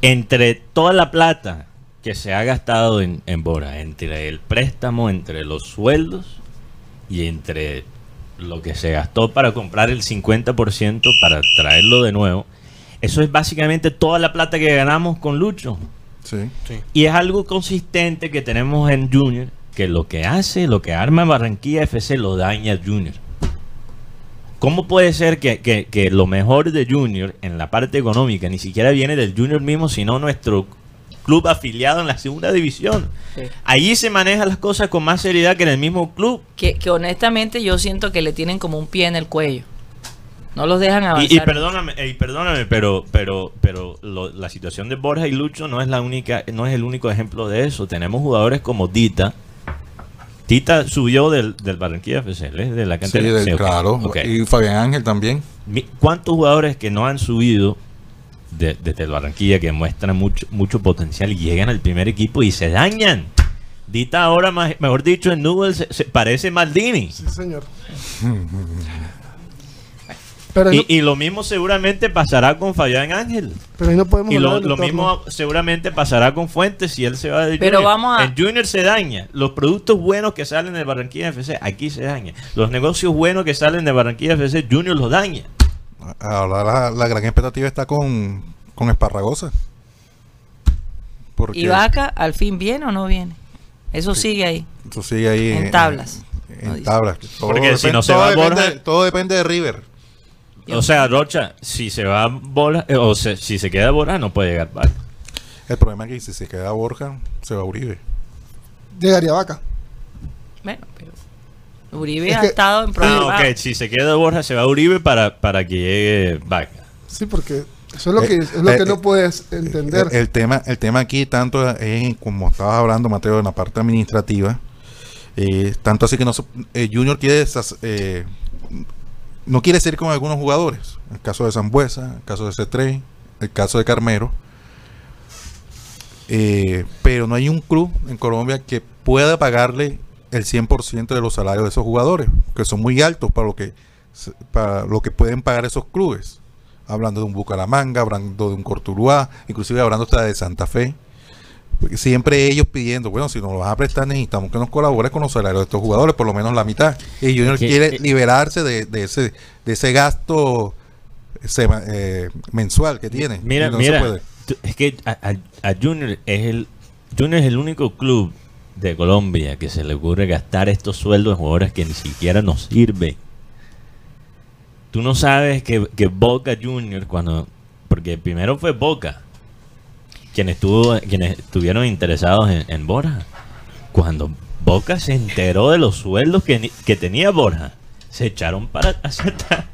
Entre toda la plata que se ha gastado en, en Bora, entre el préstamo, entre los sueldos y entre lo que se gastó para comprar el 50% para traerlo de nuevo, eso es básicamente toda la plata que ganamos con Lucho. Sí. Y es algo consistente que tenemos en Junior, que lo que hace, lo que arma Barranquilla FC lo daña Junior. ¿Cómo puede ser que, que- que lo mejor de Junior en la parte económica ni siquiera viene del Junior mismo, sino nuestro club afiliado en la segunda división? Sí. Allí se manejan las cosas con más seriedad que en el mismo club. que, que honestamente yo siento que le tienen como un pie en el cuello. No los dejan avanzar. Y, y perdóname, y perdóname, pero, pero, pero lo- la situación de Borja y Lucho no es la única, no es el único ejemplo de eso. Tenemos jugadores como Dita. Tita subió del, del Barranquilla FC, ¿eh? de la Sí, cantera. del- Sí, claro. Y Fabián Ángel también. ¿Cuántos jugadores que no han subido de- desde el Barranquilla que muestran mucho, mucho potencial y llegan al primer equipo y se dañan? Dita ahora, más, mejor dicho, en se, se parece Maldini. Sí, señor. Pero Y, no, y lo mismo seguramente pasará con Fabián Ángel. pero ahí no podemos Y lo, mismo seguramente pasará con Fuentes si él se va de Pero Junior. vamos a- El Junior se daña. Los productos buenos que salen de Barranquilla FC, aquí se daña. Los negocios buenos que salen de Barranquilla FC, Junior los daña. Ahora la, la gran expectativa está con, con Esparragosa. Porque ¿Y Vaca al fin viene o no viene? Eso sigue ahí. eso sigue ahí En tablas. En, tablas. Todo, Porque si no se todo va depende, Borja- todo depende de River. O sea, Rocha, si se va Bola, eh, o se- si se queda Bola, no puede llegar Vaca. El problema es que si se queda Borja, se va Uribe. Llegaría Vaca. Bueno, pero Uribe Es ha que- estado en Ah, problemas. ok, si se queda Borja, se va Uribe para, para que llegue Vaca. Sí, porque eso es lo que, Eh, es lo eh, que eh, no puedes entender. El, el tema, el tema aquí tanto es, como estabas hablando, Mateo, en la parte administrativa, eh, tanto así que no, eh, Junior quiere eh, no quiere ser con algunos jugadores. El caso de Zambuesa, el caso de C3, el caso de Carmero. Eh, pero no hay un club en Colombia que pueda pagarle el 100% de los salarios de esos jugadores, que son muy altos para lo que para lo que pueden pagar esos clubes. Hablando de un Bucaramanga, hablando de un Cortuluá, inclusive hablando hasta de Santa Fe. Siempre ellos pidiendo, bueno, si nos lo vas a prestar necesitamos que nos colabores con los salarios de estos jugadores, por lo menos la mitad. Y Junior Que- quiere eh, liberarse de, de ese de ese gasto sema- eh, mensual que tiene. Mira, no se mira, tú- es que a, a- a Junior es el Junior es el único club de Colombia que se le ocurre gastar estos sueldos en jugadores que ni siquiera nos sirven. Tú no sabes que, que Boca Junior, cuando. Porque primero fue Boca quien estuvo, quienes estuvieron interesados en, en Borja. Cuando Boca se enteró de los sueldos que, tenía Borja, se echaron para aceptar.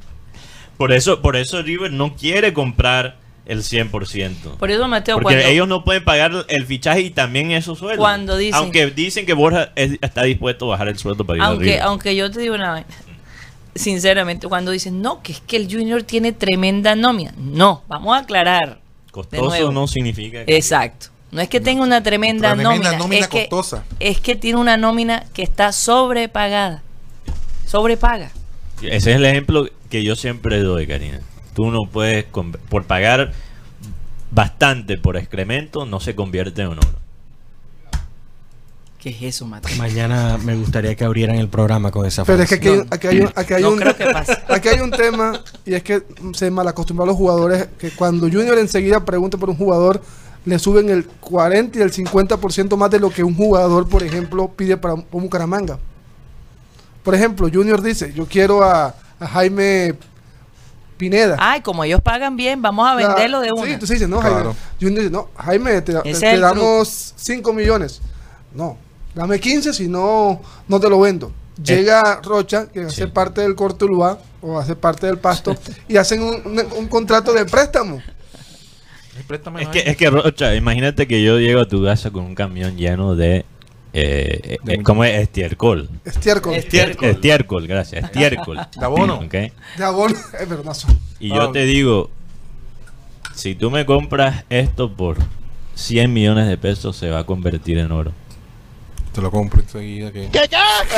Por eso, por eso River no quiere comprar el 100%. Por eso, Mateo, Porque cuando, ellos no pueden pagar el fichaje y también esos sueldos. Cuando dicen- Aunque dicen que Borja es- está dispuesto a bajar el sueldo para ir a aunque, aunque yo te digo una vaina, sinceramente, cuando dicen, no, que es que el Junior tiene tremenda nómina. No, vamos a aclarar. Costoso nuevo. no significa que- Exacto. No es que tenga una tremenda, Tremenda nómina, nómina es, que, costosa. es que tiene una nómina que está sobrepagada. Sobrepaga. Ese es el ejemplo que yo siempre doy, Karina. Tú no puedes, por pagar bastante por excremento, no se convierte en oro. ¿Qué es eso, Mateo? Mañana me gustaría que abrieran el programa con esa Pero es que frase. aquí hay, No. aquí hay un, aquí hay No un- creo que pase. aquí hay un tema y es que se malacostumbran los jugadores que cuando Junior enseguida pregunta por un jugador le suben el 40 y el 50% más de lo que un jugador, por ejemplo, pide para un, Bucaramanga. Por ejemplo, Junior dice, yo quiero a, a Jaime Pineda. Ay, como ellos pagan bien, vamos a venderlo de una. Sí, entonces dice, no, Claro. Jaime. Junior dice, no, Jaime, te, te- damos 5 millones. No, dame 15, si no, no te lo vendo. Llega Rocha, que hace Sí. parte del Cortuluá o hace parte del Pasto, y hacen un, un- un contrato de préstamo. Es que, es que Rocha, imagínate que yo llego a tu casa con un camión lleno de. Eh, De eh, ¿Cómo es? Estiércol. Estiércol. Estiércol. Estiércol, gracias. Estiércol. De abono. De abono. Es verdad. Y yo te digo, si tú me compras esto por 100 millones de pesos, se va a convertir en oro. Te lo compro enseguida. Que... El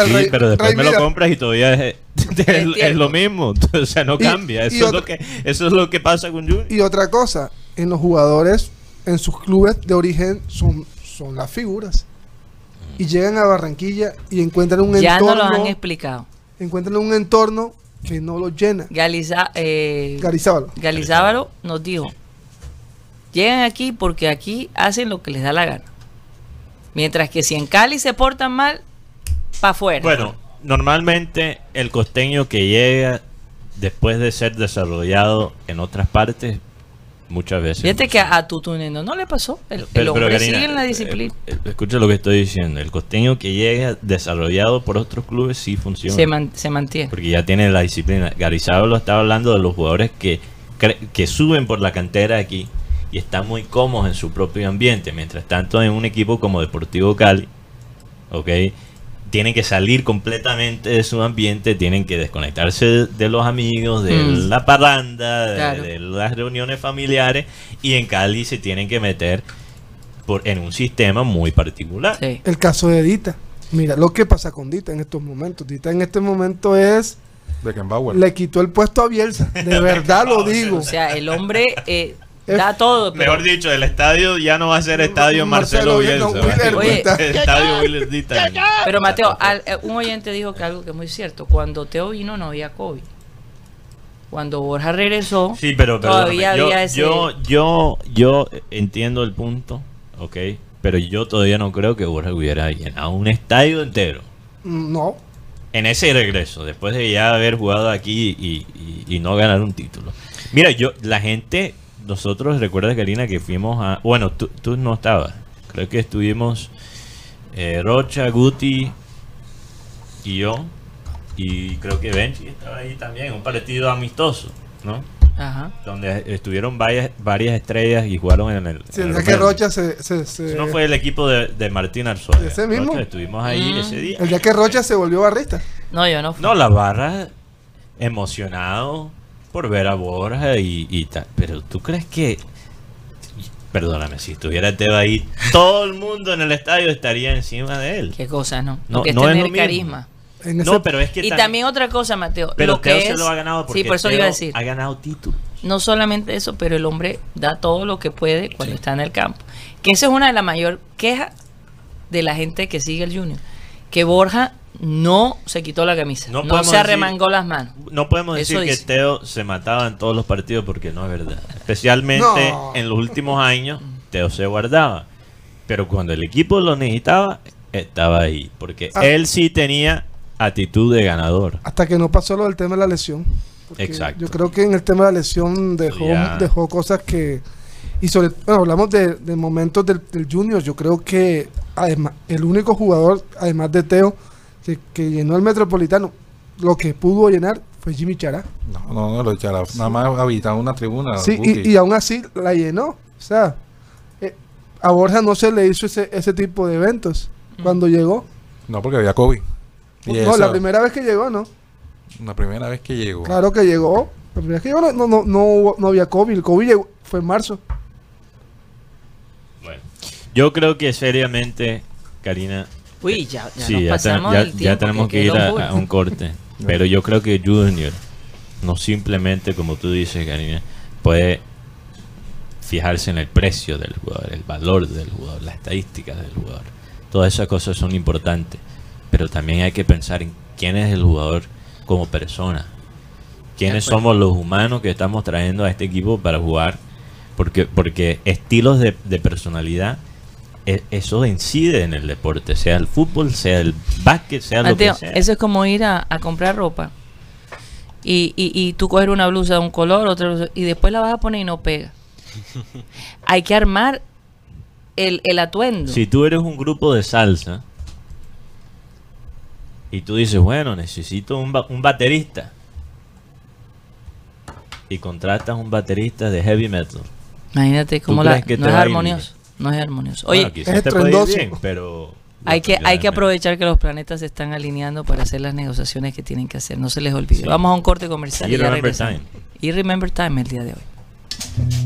Sí, rey- pero después rey me lo compras y todavía es, es- es Entiendo. lo mismo. O sea, no Y- cambia. Eso, y es lo que, eso es lo que pasa con Junior. Y otra cosa, en los jugadores, en sus clubes de origen, son, son las figuras. Y llegan a Barranquilla y encuentran un ya no entorno. los han explicado. encuentran un entorno que no los llena. Galiza, eh, Garizábalo. Galizábalo nos dijo, llegan aquí porque aquí hacen lo que les da la gana. Mientras que si en Cali se portan mal, para afuera. Bueno, normalmente el costeño que llega después de ser desarrollado en otras partes, muchas veces. Fíjate que a, a Tutuneno no le pasó. El, el Pero- pero, hombre Karina, sigue en la eh, disciplina. eh, escucha lo que estoy diciendo. El costeño que llega desarrollado por otros clubes sí funciona. se, man- se mantiene. Porque ya tiene la disciplina. Garizabal estaba hablando de los jugadores que, que suben por la cantera aquí y están muy cómodos en su propio ambiente. Mientras tanto, en un equipo como Deportivo Cali, ¿ok? Tienen que salir completamente de su ambiente, tienen que desconectarse de, de los amigos, de Mm. la parranda, de, Claro. de las reuniones familiares y en Cali se tienen que meter por, en un sistema muy particular. Sí. El caso de Dita. Mira lo que pasa con Dita en estos momentos. Dita en este momento es. Beckenbauer. Le quitó el puesto a Bielsa. De verdad lo digo. O sea, el hombre eh, da todo. pero- Mejor dicho, el estadio ya no va a ser estadio Marcelo Marcelo, Bielsa, Oye. estadio Dita. Pero Mateo, al- eh, un oyente dijo que algo que es muy cierto. Cuando Teo vino no había COVID. Cuando Borja regresó, Sí, pero todavía yo, había ese... yo, yo, yo entiendo el punto, ok, pero yo todavía no creo que Borja hubiera llenado un estadio entero No. en ese regreso, después de ya haber jugado aquí y, y- y no ganar un título. Mira, yo, la gente, nosotros, recuerda Karina que fuimos a, bueno, tú, tú no estabas, creo que estuvimos eh, Rocha, Guti y yo, y creo que Benji estaba ahí también, un partido amistoso, ¿no? Ajá. donde estuvieron varias, varias estrellas y jugaron en el. Si en el que. Rocha se. se- se- Ese no fue el equipo de, de Martín Arzuaga. ¿Ese mismo? Rocha, estuvimos ahí Mm. ese día. el día que Rocha se volvió barrista. No, yo no fui. No, la barra emocionado por ver a Borja y, y tal. Pero tú crees que. Perdóname, si estuviera Teo ahí, todo el mundo en el estadio estaría encima de él. Qué cosa, ¿no? No, Lo que es no es tener carisma. No, pero es que Y también otra cosa, Mateo. pero lo que Teo es, se lo ha ganado porque sí, por eso Teo iba a decir. ha ganado títulos. No solamente eso, pero el hombre da todo lo que puede cuando está en el campo. Que esa es una de las mayor quejas de la gente que sigue el Junior. Que Borja no se quitó la camisa. No se decir- arremangó las manos. No podemos Eso decir que dice. Teo se mataba en todos los partidos porque no es verdad. Especialmente No. en los últimos años, Teo se guardaba. Pero cuando el equipo lo necesitaba, estaba ahí. Porque Ah. él sí tenía actitud de ganador. Hasta que no pasó lo del tema de la lesión. Porque Exacto. Yo creo que en el tema de la lesión dejó, dejó cosas que... Y sobre bueno, hablamos de, de momentos del, del Junior. Yo creo que además el único jugador, además de Teo, que, que llenó el Metropolitano, lo que pudo llenar fue Jimmy Chará. No, no, no, lo echará. Nada más habitaba una tribuna. Sí, y, y aún así la llenó. O sea, eh, a Borja no se le hizo ese, ese tipo de eventos cuando llegó. No, porque había COVID. Y no, esa- la primera vez que llegó, ¿no? la primera vez que llegó. Claro que llegó. La primera vez que llegó no, no, no, no había COVID. El COVID llegó- fue en marzo. Bueno, yo creo que seriamente, Karina, Uy, ya, ya sí, nos ya, pasamos ya- del ya tenemos que, ir a, un corte. Pero yo creo que Junior, no simplemente como tú dices, Karina, puede fijarse en el precio del jugador, el valor del jugador, las estadísticas del jugador. Todas esas cosas son importantes. Pero también hay que pensar en quién es el jugador como persona. ¿Quiénes somos los humanos que estamos trayendo a este equipo para jugar? Porque, porque estilos de, de personalidad, eso incide en el deporte, sea el fútbol, sea el básquet, sea lo Mateo, que sea. eso es como ir a, a comprar ropa y, y, y tú coger una blusa de un color, otra blusa, y después la vas a poner y no pega. Hay que armar el, el atuendo. Si tú eres un grupo de salsa y tú dices, bueno, necesito un, ba- un baterista y contratas un baterista de heavy metal. Imagínate ¿Tú cómo la, que no es armonioso. No es armonioso. Oye, Bueno, quizás es te puede ir estruendoso. bien, pero hay que, hay que aprovechar que los planetas se están alineando para hacer las negociaciones que tienen que hacer. No se les olvide. Sí. Vamos a un corte comercial Y y, ya remember regresamos. Y Remember Time el día de hoy.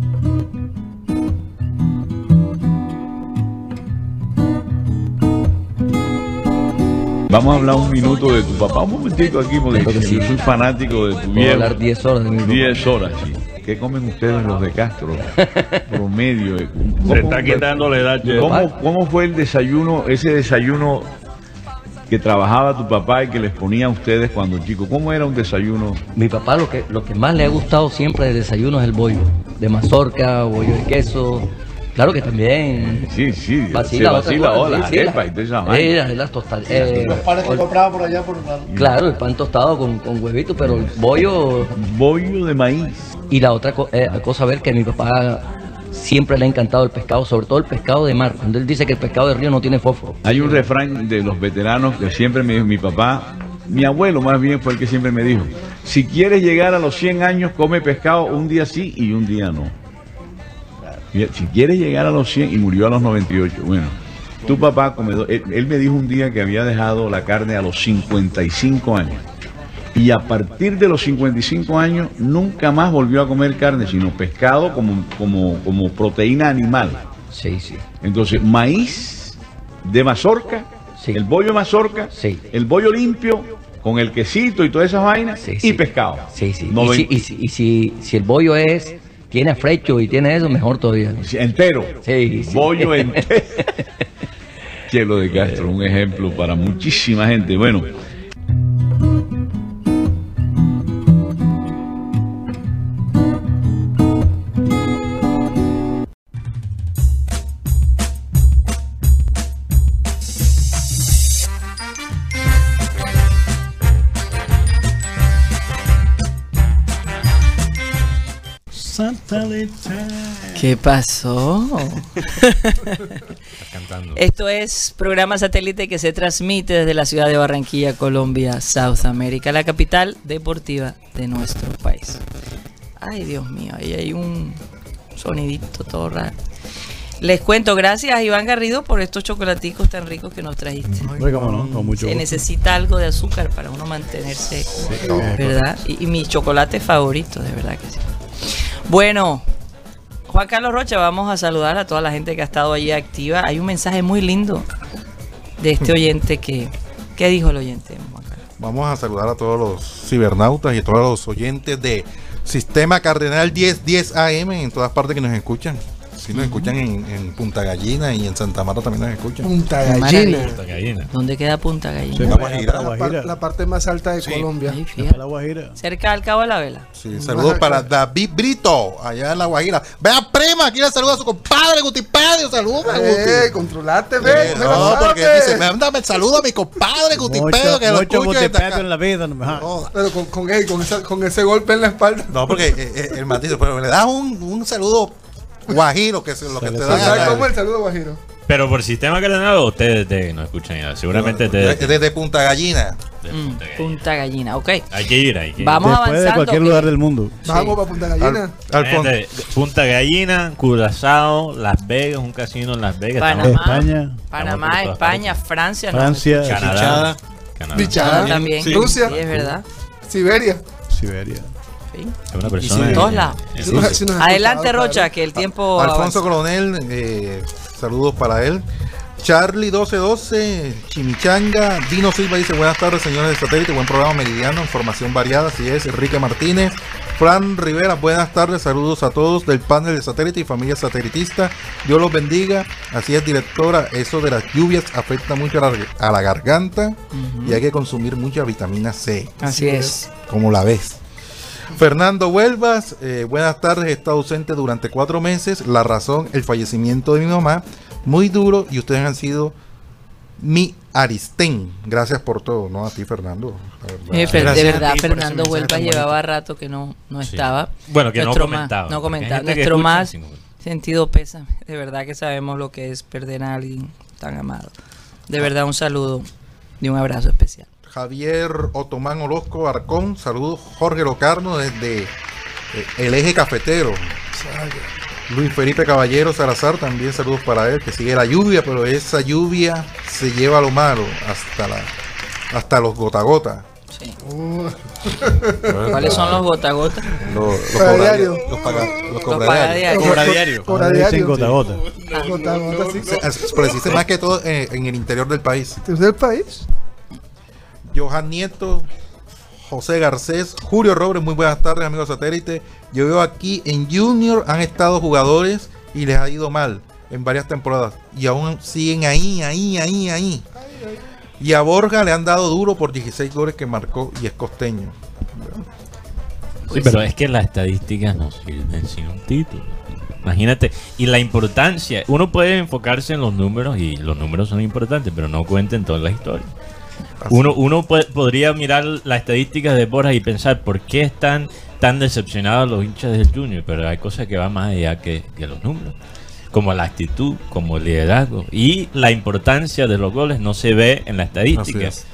Vamos a hablar un minuto de tu papá, un momentico aquí, porque yo soy fanático de tu viejo. hablar 10 horas de mi papá. 10 horas, sí. ¿Qué comen ustedes los de Castro? Promedio. ¿cómo- Se está quitando la edad. ¿Cómo, ¿Cómo fue el desayuno, ese desayuno que trabajaba tu papá y que les ponía a ustedes cuando chicos? ¿Cómo era un desayuno? Mi papá lo que, lo que más le ha gustado siempre de desayuno es el bollo. De mazorca, bollo de queso. Claro que también Sí, sí, vacila, se vacila ahora, sí, la sí, arepa y toda esa Eh, vaina. las- las tostadas. eh, que compraba por allá por claro, el pan tostado con, con huevito, pero el bollo Bollo de maíz. Y la otra co- eh, cosa a ver que a mi papá siempre le ha encantado el pescado, sobre todo el pescado de mar. Cuando él dice que el pescado de río no tiene fósforo. Hay un refrán de los veteranos que siempre me dijo mi papá, mi abuelo más bien fue el que siempre me dijo, si quieres llegar a los 100 años, come pescado un día sí y un día no. Si quieres llegar a los 100 y murió a los 98, bueno, tu papá comedor, él, él me dijo un día que había dejado la carne a los 55 años. Y a partir de los 55 años nunca más volvió a comer carne, sino pescado como, como, como proteína animal. Sí, sí. Entonces, maíz de mazorca, Sí. el bollo de mazorca, Sí. el bollo limpio, con el quesito y todas esas vainas, Sí, y pescado. Sí, sí. No y, si, ven- y, si, y si, si el bollo es, tiene frecho y tiene eso, mejor todavía. entero. Sí, sí. Bollo entero. Chelo de Castro, un ejemplo para muchísima gente. Bueno, ¿Qué pasó? cantando. Esto es programa satélite que se transmite desde la ciudad de Barranquilla, Colombia, South America, la capital deportiva de nuestro país. Ay, Dios mío, ahí hay un sonidito todo raro. Les cuento, gracias a Iván Garrido por estos chocolaticos tan ricos que nos trajiste. Cómo no, con mucho Se gusto. necesita algo de azúcar para uno mantenerse, ¿verdad? Y, y mi chocolate favorito, de verdad que sí. Bueno, Juan Carlos Rocha, vamos a saludar a toda la gente que ha estado allí activa. Hay un mensaje muy lindo de este oyente que... ¿Qué dijo el oyente, Juan Carlos? Vamos a saludar a todos los cibernautas y a todos los oyentes de Sistema Cardenal 1010 AM en todas partes que nos escuchan. Si nos escuchan en, en Punta Gallina y en Santa Marta también nos escuchan. Punta Gallina. Gallina. ¿Dónde queda Punta Gallina? La Guajira. La La, par- Guajira. la parte más alta de Sí. Colombia. La Guajira. Cerca del Cabo de la Vela. Sí, saludos para David Brito, allá en La Guajira. Vea, prima, aquí le saluda a su compadre Guti Padio. Saludos, Eh, Guti. controlate, ve. Eh, coge no, porque dice, mándame el saludo a mi compadre Cutipedo, que lo mucho acá. en la vida. no me jodas. Joda. Pero con, con, ey, con, esa- con ese golpe en la espalda. No, porque eh, eh, el matiz, pero le das un, un saludo guajiro, que es lo que te da. ¿Sabes gana. cómo el saludo guajiro? Pero por sistema cardenal ustedes de- no escuchan ya. Seguramente Desde, ustedes desde Punta Gallina. de Mm, Punta Gallina. punta gallina, ok. Hay que ir, hay que ir. Vamos Después de avanzando. cualquier que- lugar del mundo. Vamos para Punta Gallina. Al-. Gente, Punta Gallina, Curazao, Las Vegas, un casino en Las Vegas. Panamá, Estamos- España, Panamá, España, Francia, no. Francia, Canadá. Canadá, Canadá. También. Sí. Rusia. Sí, es verdad. Siberia. Siberia. Sí. Es una persona. Todos lados. Adelante, Rocha, que el tiempo. Alfonso avanza. Coronel, eh, saludos para él. Charlie 1212, Chimichanga, Dino Silva dice buenas tardes señores de satélite, buen programa meridiano, información variada, así es, Enrique Martínez, Fran Rivera, buenas tardes, saludos a todos del panel de satélite y familia satelitista, Dios los bendiga, así es directora, eso de las lluvias afecta mucho a la, a la garganta y hay que consumir mucha vitamina C, Así es. como la ves. Fernando Huelvas, eh, buenas tardes, he estado ausente durante cuatro meses. La razón, el fallecimiento de mi mamá, muy duro y ustedes han sido mi Aristén. Gracias por todo, ¿no? A ti, Fernando. la verdad. Eh, de verdad, ti Fernando mensaje Huelva tan llevaba rato que no, no Sí. estaba. Bueno, que no Nuestro comentaba, más- no comentaba. gente que Nuestro más sin- sentido pésame. De verdad que sabemos lo que es perder a alguien tan amado. De verdad, un saludo y un abrazo especial. Javier Otomán Orozco Arcón, saludos. Jorge Locarno desde eh, el eje cafetero. Luis Felipe Caballero Salazar, también saludos para él, que sigue la lluvia, pero esa lluvia se lleva lo malo, hasta la hasta los gota gota. Sí. Uh, ¿Cuáles son los gota gota? Los, los Para cobra- diario. Los, paga- los Los cobra paga diario. diario. Cobra diario. Cobra Ahora dicen diario. gota a gota. gota, gota, sí. Se- se- Pero existe más que todo en, en el interior del país. ¿Es del país? Johan Nieto, José Garcés, Julio Robles, muy buenas tardes, amigos satélite. Yo veo aquí en Junior han estado jugadores y les ha ido mal en varias temporadas. Y aún siguen ahí, ahí, ahí, ahí. Y a Borja le han dado duro por 16 goles que marcó y es costeño. Sí, pero es que las estadísticas no sirven sin un título. Imagínate, y la importancia, uno puede enfocarse en los números y los números son importantes, pero no cuenten toda la historia. Uno, uno puede- podría mirar las estadísticas de Borja y pensar por qué están tan decepcionados los hinchas del Junior, pero hay cosas que van más allá que, que los números, como la actitud, como el liderazgo y la importancia de los goles no se ve en la estadística. Así es.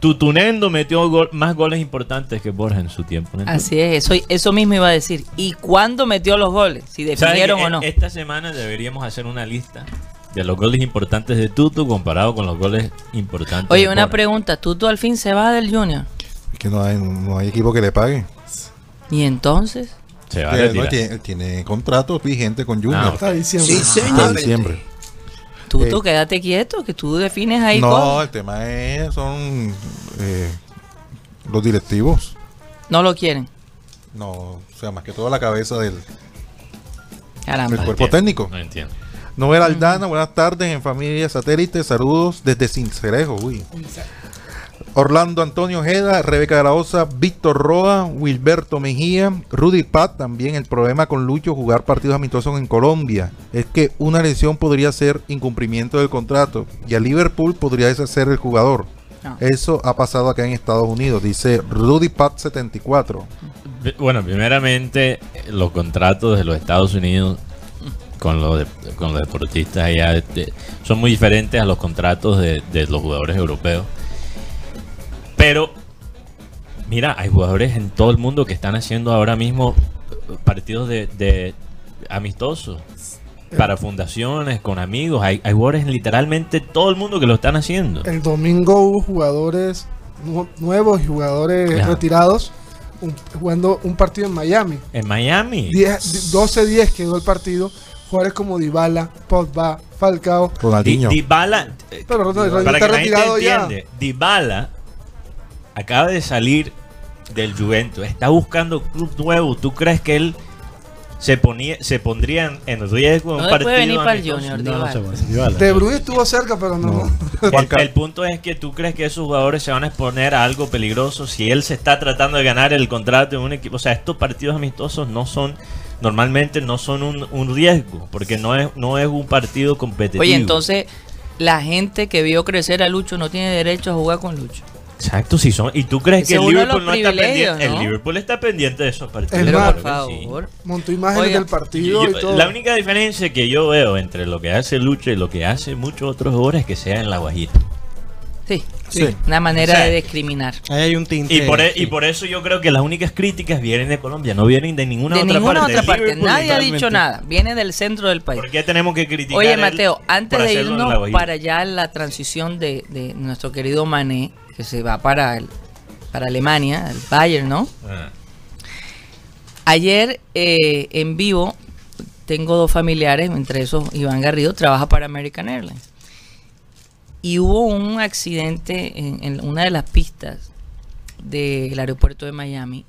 Tutunendo metió gol- más goles importantes que Borja en su tiempo. Así es, eso, eso mismo iba a decir. ¿Y cuándo metió los goles? Si ¿Saben definieron o no. e- Esta semana deberíamos hacer una lista de los goles importantes de Tutu comparado con los goles importantes Oye, de una Borja. pregunta. ¿Tú, tú al fin se va del Junior? Es que no hay, no hay equipo que le pague. ¿Y entonces? Se va a Él, no, retirar. él tiene, tiene contrato vigente con Junior. Ah, Hasta diciembre. Hasta diciembre. Tú, Eh, tú quédate quieto, que tú defines ahí No, el tema es, son eh, los directivos. No lo quieren. No, o sea, más que todo la cabeza del, Caramba. del cuerpo entiendo, técnico. No entiendo. Noel Aldana, buenas tardes en familia satélite, saludos desde Cincerejo, uy. Orlando Antonio Ojeda, Rebeca de la Osa, Víctor Roa, Wilberto Mejía, Rudy Pat, también el problema con Lucho jugar partidos amistosos en Colombia es que una lesión podría ser incumplimiento del contrato y a Liverpool podría deshacer el jugador. No. Eso ha pasado acá en Estados Unidos, dice Rudy Pat 74. P- Bueno, primeramente, los contratos de los Estados Unidos con los, de- con los deportistas allá este, son muy diferentes a los contratos de, de los jugadores europeos. Pero, mira, hay jugadores en todo el mundo que están haciendo ahora mismo eh, partidos de, de amistosos para fundaciones, con amigos. Hay, hay jugadores en literalmente todo el mundo que lo están haciendo. El domingo hubo jugadores nu- nuevos y jugadores retirados un- jugando un partido en Miami. En Miami. 10 12-10 quedó el partido. Jugadores como Dybala, Pogba, Falcao. Di- Ronaldinho. Dybala, eh, Pero Ronaldo para está que la gente retirado ya. entiende, Dybala acaba de salir del Juventus, está buscando club nuevo. ¿Tú crees que él se ponía, se pondría en, riesgo en No un partido? puede venir para el? Junior, No. De Bruyne estuvo cerca, pero no. No. El, el punto es que tú crees que esos jugadores se van a exponer a algo peligroso si él se está tratando de ganar el contrato en un equipo. O sea, estos partidos amistosos no son, normalmente no son un, un riesgo, porque no es, no es un partido competitivo. Oye, entonces, la gente que vio crecer a Lucho no tiene derecho a jugar con Lucho. Exacto, si son. ¿Y tú crees que el Liverpool no está pendiente? ¿no? El Liverpool está pendiente de esos partidos. Pero por que sí. favor. Montó imágenes Oiga, del partido Yo- y todo. la única diferencia que yo veo entre lo que hace Lucho y lo que hace muchos otros jugadores es que sea en la guajita. Sí, Sí. una manera O sea, de discriminar. Ahí hay un tinte. Y por, e- sí. y por eso yo creo que las únicas críticas vienen de Colombia, no vienen de ninguna de otra ninguna parte. otra parte. Liverpool Nadie ha dicho nada. Viene del centro del país. ¿Por qué tenemos que criticar Oye, Mateo, antes de irnos para allá la transición de, de nuestro querido Mané, que se va para, el, para Alemania, el Bayern, ¿no? Ah. Ayer eh, en vivo tengo dos familiares, entre esos Iván Garrido, trabaja para American Airlines. Y hubo un accidente en, en una de las pistas del aeropuerto de Miami,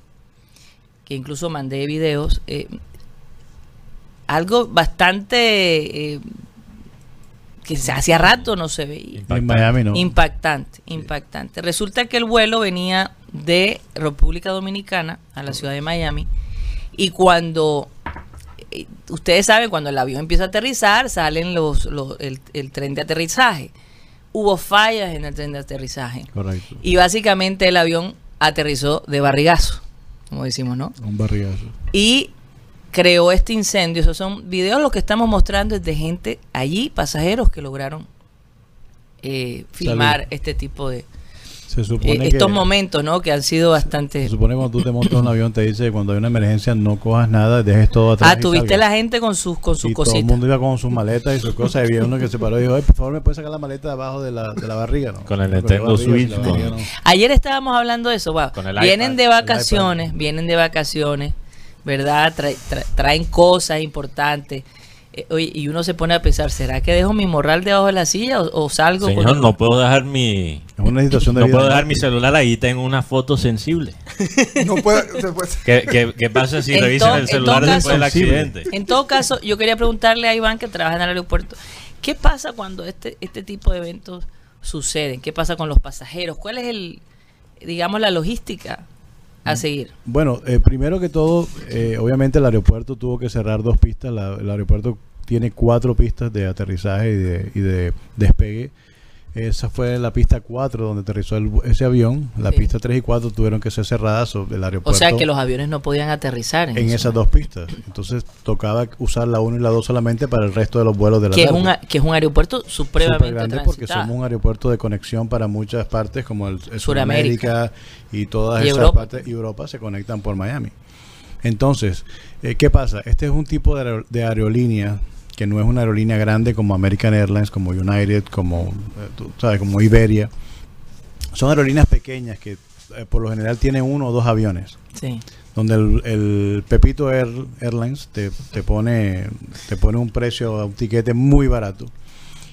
que incluso mandé videos. eh, algo bastante eh, que hacía rato no se veía. En Miami no. Impactante, impactante. Resulta que el vuelo venía de República Dominicana a la ciudad de Miami y cuando eh, ustedes saben cuando el avión empieza a aterrizar salen los, los- el, el tren de aterrizaje. Hubo fallas en el tren de aterrizaje Correcto. y básicamente el avión aterrizó de barrigazo, como decimos, ¿no? Un barrigazo. y creó este incendio. Esos son videos lo que estamos mostrando es de gente allí, pasajeros que lograron eh, filmar este tipo de Se eh, supone estos que, momentos, ¿no? Que han sido bastante. Se supone que cuando tú te montas en un avión te dice que cuando hay una emergencia no cojas nada, dejes todo atrás. Ah, tuviste la gente con sus con sus y todo el cositas. mundo iba con sus maletas y sus cosas. Y había uno que se paró y dijo, "Ay, por favor, ¿me puedes sacar la maleta de abajo de la, de la barriga? ¿no? Con el Nintendo Switch, con- no. Ayer estábamos hablando de eso, wow. Con el Vienen iPad, de vacaciones, vienen de vacaciones, ¿verdad? Trae- tra- traen cosas importantes. Eh, oye, y uno se pone a pensar, ¿será que dejo mi morral debajo de la silla o, o salgo? Señor, no puedo dejar mi. Es una situación de No vida puedo dejar mi celular ahí, tengo una foto sensible. No puede, se puede- ¿Qué, qué, qué pasa si revisan el celular después del accidente? En todo caso, yo quería preguntarle a Iván que trabaja en el aeropuerto, ¿qué pasa cuando este, este tipo de eventos suceden? ¿Qué pasa con los pasajeros? ¿Cuál es el, digamos, la logística a seguir? Bueno, eh, primero que todo, eh, obviamente el aeropuerto tuvo que cerrar dos pistas. La- el aeropuerto tiene cuatro pistas de aterrizaje y de, y de despegue. Esa fue la pista 4 donde aterrizó el- ese avión. La Sí. pista 3 y 4 tuvieron que ser cerradas sobre el O aeropuerto. sea que los aviones no podían aterrizar en, esas dos pistas. Entonces tocaba usar la 1 y la 2 solamente para el resto de los vuelos de la que tarde. que es un aeropuerto supremamente Súper grande porque somos un aeropuerto de conexión para muchas partes como el, el Suramérica. Suramérica y todas Y esas Europa. partes y Europa se conectan por Miami. Entonces, eh, ¿qué pasa? Este es un tipo de, aer- de aerolínea que no es una aerolínea grande como American Airlines, como United, como, eh, tú sabes, como Iberia. Son aerolíneas pequeñas que eh, por lo general tienen uno o dos aviones Sí. donde el, el Pepito Air- Airlines te, te pone te pone un precio a un tiquete muy barato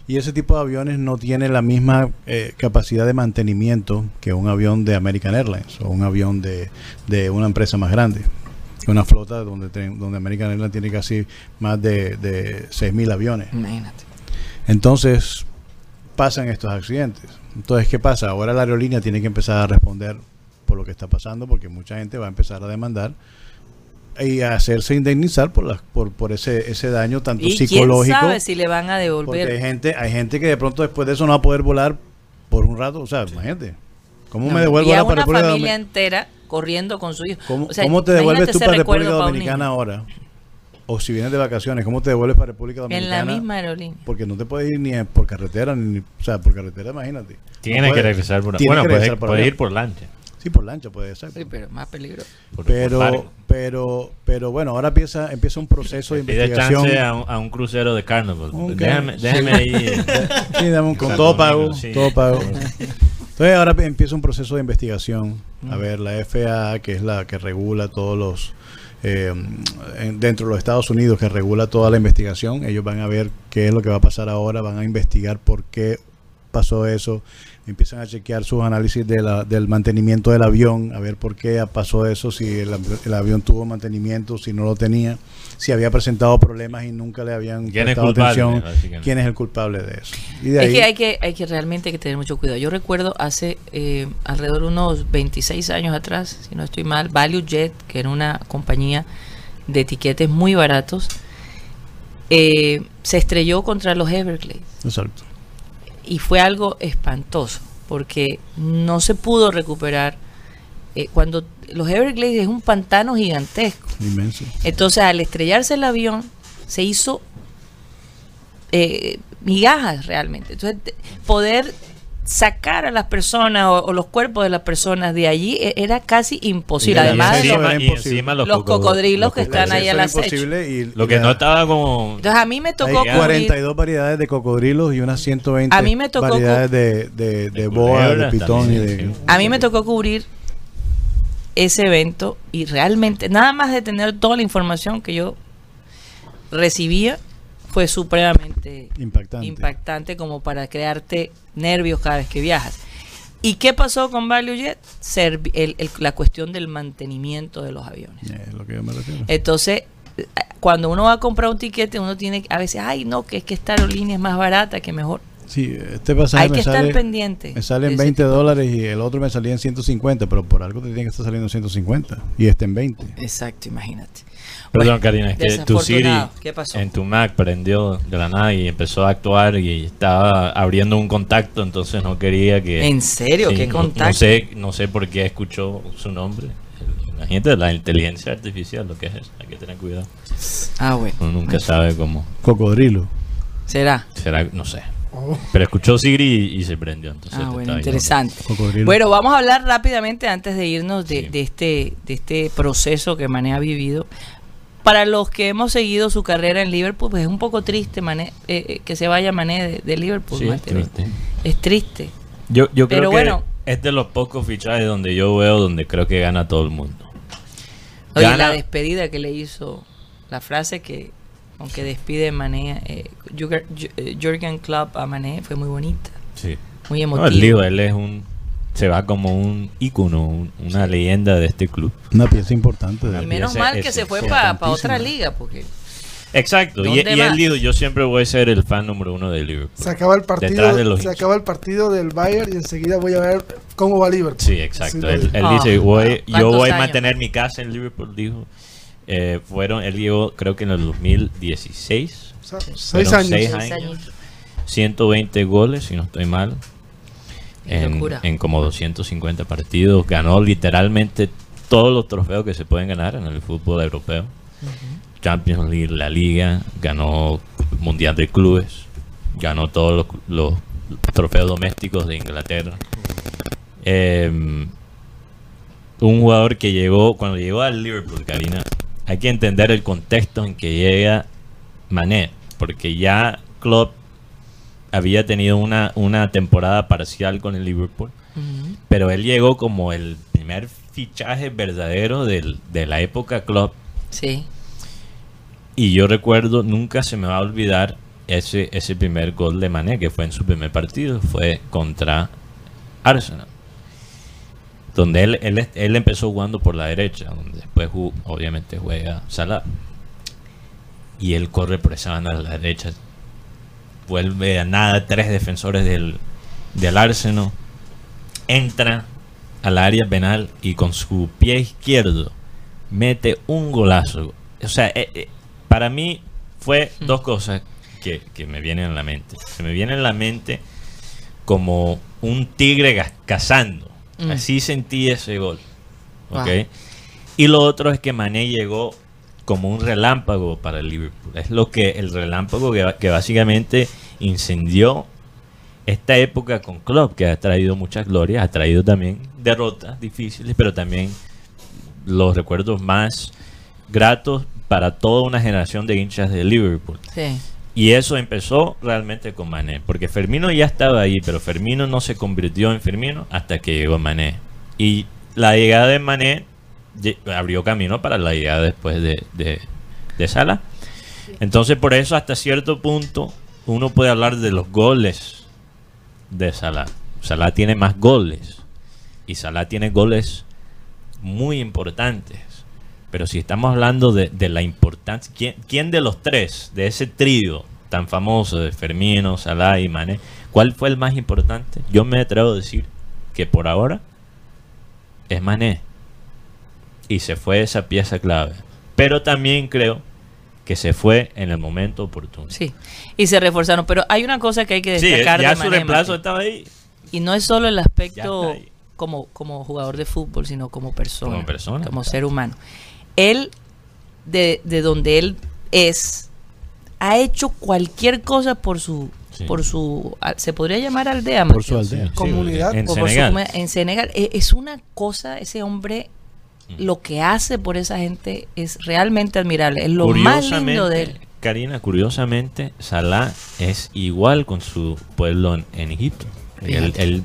y ese tipo de aviones no tiene la misma eh, capacidad de mantenimiento que un avión de American Airlines o un avión de, de una empresa más grande una flota donde ten- donde American Airlines tiene casi más de, de 6.000 aviones Imagínate. entonces pasan estos accidentes. Entonces, ¿qué pasa? Ahora la aerolínea tiene que empezar a responder por lo que está pasando porque mucha gente va a empezar a demandar y a hacerse indemnizar por las por, por ese ese daño tanto ¿Y quién psicológico sabe si le van a porque hay devolver? gente hay gente que de pronto después de eso no va a poder volar por un rato, o sea, imagínate. ¿Cómo No, me devuelvo ahora para una República familia Dominicana? entera corriendo con su hijo. ¿Cómo, O sea, cómo te devuelves tú para República para Dominicana niño. ahora? O si vienes de vacaciones, ¿cómo te devuelves para República En Dominicana? la misma aerolínea. Porque no te puedes ir ni en- por carretera, ni, o sea, por carretera, imagínate. Tiene No que puedes. regresar por Bueno, que puede, ir por lancha. Sí, por lancha puede ser. Sí, pero más peligroso. Pero, pero, pero bueno, ahora empieza, empieza un proceso de Pide investigación. chance a un, a un crucero de Carnival. Ok. Déjame, déjame Sí. ahí. eh, Sí, dame un- con todo pago, sí. todo pago. Entonces ahora empieza un proceso de investigación. A ver, la FAA, que es la que regula todos los eh, en- dentro de los Estados Unidos, que regula toda la investigación, ellos van a ver qué es lo que va a pasar ahora, van a investigar por qué pasó eso, empiezan a chequear sus análisis de la- del mantenimiento del avión, a ver por qué pasó eso, si el, av- el avión tuvo mantenimiento, si no lo tenía, si había presentado problemas y nunca le habían ¿Quién es prestado culpable, atención, quién es el culpable de eso. Y de Es ahí, que hay que, hay que realmente hay que tener mucho cuidado. Yo recuerdo hace eh, alrededor de unos 26 años atrás, si no estoy mal, Value Jet, que era una compañía de etiquetes muy baratos, eh, se estrelló contra los Everglades. Exacto. Y fue algo espantoso, porque no se pudo recuperar. eh, cuando los Everglades es un pantano gigantesco. Inmenso. Entonces, al estrellarse el avión, se hizo eh, migajas realmente. Entonces, poder sacar a las personas o, o los cuerpos de las personas de allí e- era casi imposible. Y Además encima- los, y encima los coco- cocodrilos los que están ahí acecho. imposible y Lo que la- no estaba como. Entonces, a mí me tocó Hay cubrir- 42 variedades de cocodrilos y unas 120 A mí me tocó variedades de, de, de De boa, de pitón y de... sí. A mí me tocó cubrir ese evento y realmente nada más de tener toda la información que yo recibía fue supremamente Impactante. impactante como para crearte nervios cada vez que viajas. ¿Y qué pasó con Value Jet? Servi- el- el- la cuestión del mantenimiento de los aviones. Eh, Es lo que yo me refiero. Entonces, eh, cuando uno va a comprar un tiquete, uno tiene que- a veces, ay, no, que es que esta aerolínea es más barata, que mejor. Sí, este pasaje Hay me que estar sale, pendiente Me salen de ese 20 tipo. dólares y el otro me salía en 150, pero por algo te tiene que estar saliendo 150 y este en 20. Exacto, imagínate. Perdón, Bueno, Karina, es que tu Siri desafortunado. ¿Qué pasó? en tu Mac prendió de la nada y empezó a actuar y estaba abriendo un contacto, entonces no quería que. ¿En serio? ¿Qué no- contacto? No, sé, no sé por qué escuchó su nombre. Imagínate la inteligencia artificial, lo que es eso. Hay que tener cuidado. Ah, bueno. Uno nunca sabe cómo. Cocodrilo. ¿Será? Será, no sé. Oh. Pero escuchó Siri y, se prendió. Entonces Ah, bueno, interesante. Cocodrilo. Bueno, vamos a hablar rápidamente antes de irnos de, Sí. de este, de este proceso que Mané ha vivido. Para los que hemos seguido su carrera en Liverpool, pues es un poco triste Mané, eh, eh, que se vaya Mané de, de Liverpool. Sí, ¿no? es triste. Es triste. Yo, yo creo Pero que bueno. es de los pocos fichajes donde yo veo donde creo que gana todo el mundo. Oye, Gana- la despedida que le hizo, la frase que, aunque despide Mané, eh, Jürgen- eh, Klopp a Mané, fue muy bonita, Sí. muy No, emotiva. el lío, él es un. Se va como un ícono, un- una leyenda de este club. Una pieza importante. Una y menos pieza mal que se fue para otra liga, porque Exacto. Y, ¿Dónde y él dijo: Yo siempre voy a ser el fan número uno de Liverpool. Se acaba el Detrás de partido, los se acaba el partido del Bayern y enseguida voy a ver cómo va Liverpool. Sí, exacto. Sí, él él Ah, dice: voy, Yo ¿cuántos voy a años? mantener mi casa en Liverpool, dijo. Eh, fueron, él llegó, creo que en el 2016. O sea, seis años. seis años. añitos. 120 goles, si no estoy mal. En, como 250 partidos. Ganó literalmente todos los trofeos que se pueden ganar en el fútbol europeo. Champions League, la Liga, ganó Mundial de Clubes, ganó todos los, los trofeos domésticos de Inglaterra. Eh, un jugador que llegó, cuando llegó al Liverpool, Karina, hay que entender el contexto en que llega Mané, porque ya Klopp había tenido una, una temporada parcial con el Liverpool, pero él llegó como el primer fichaje verdadero del- de la época Klopp Sí. y yo recuerdo, nunca se me va a olvidar ese, ese primer gol de Mané, que fue en su primer partido, fue contra Arsenal. Donde él, él, empezó jugando por la derecha, donde después obviamente juega Salah. Y él corre por esa banda a la derecha. Vuelve a nada, tres defensores del, del Arsenal. Entra al área penal y con su pie izquierdo mete un golazo. O sea, eh, eh, para mí fue dos cosas que, que me vienen a la mente. Se me viene en la mente como un tigre cazando. Mm. Así sentí ese gol. ¿ok? Wow. Y lo otro es que Mané llegó como un relámpago para el Liverpool. Es lo que el relámpago que, que básicamente incendió esta época con Klopp, que ha traído muchas glorias, ha traído también derrotas difíciles, pero también los recuerdos más gratos para toda una generación de hinchas de Liverpool. Sí. Y eso empezó realmente con Mané, porque Fermino ya estaba ahí, pero Fermino no se convirtió en Fermino hasta que llegó Mané. Y la llegada de Mané abrió camino para la llegada después de, de, de Salah. Entonces por eso hasta cierto punto uno puede hablar de los goles de Salah. Salah tiene más goles y Salah tiene goles muy importantes. Pero si estamos hablando de, de la importancia, ¿quién, quién de los tres, de ese trío tan famoso de Fermino, Salah y Mané, cuál fue el más importante? Yo me atrevo a decir que por ahora es Mané. Y se fue esa pieza clave. Pero también creo que se fue en el momento oportuno. Sí, y se reforzaron. Pero hay una cosa que hay que Sí, destacar ya de su reemplazo estaba ahí Y no es solo el aspecto como, como jugador de fútbol, sino como persona. Como persona, Como ser humano. Él, de, de donde él es, ha hecho cualquier cosa por su... Sí. Por su, se podría llamar aldea, Por su aldea. Comunidad. en O por su Senegal. en Senegal. E- Es una cosa, ese hombre, lo que hace por esa gente es realmente admirable. Es lo más lindo de él. Karina, curiosamente, Salah es igual con su pueblo en, en Egipto. Él,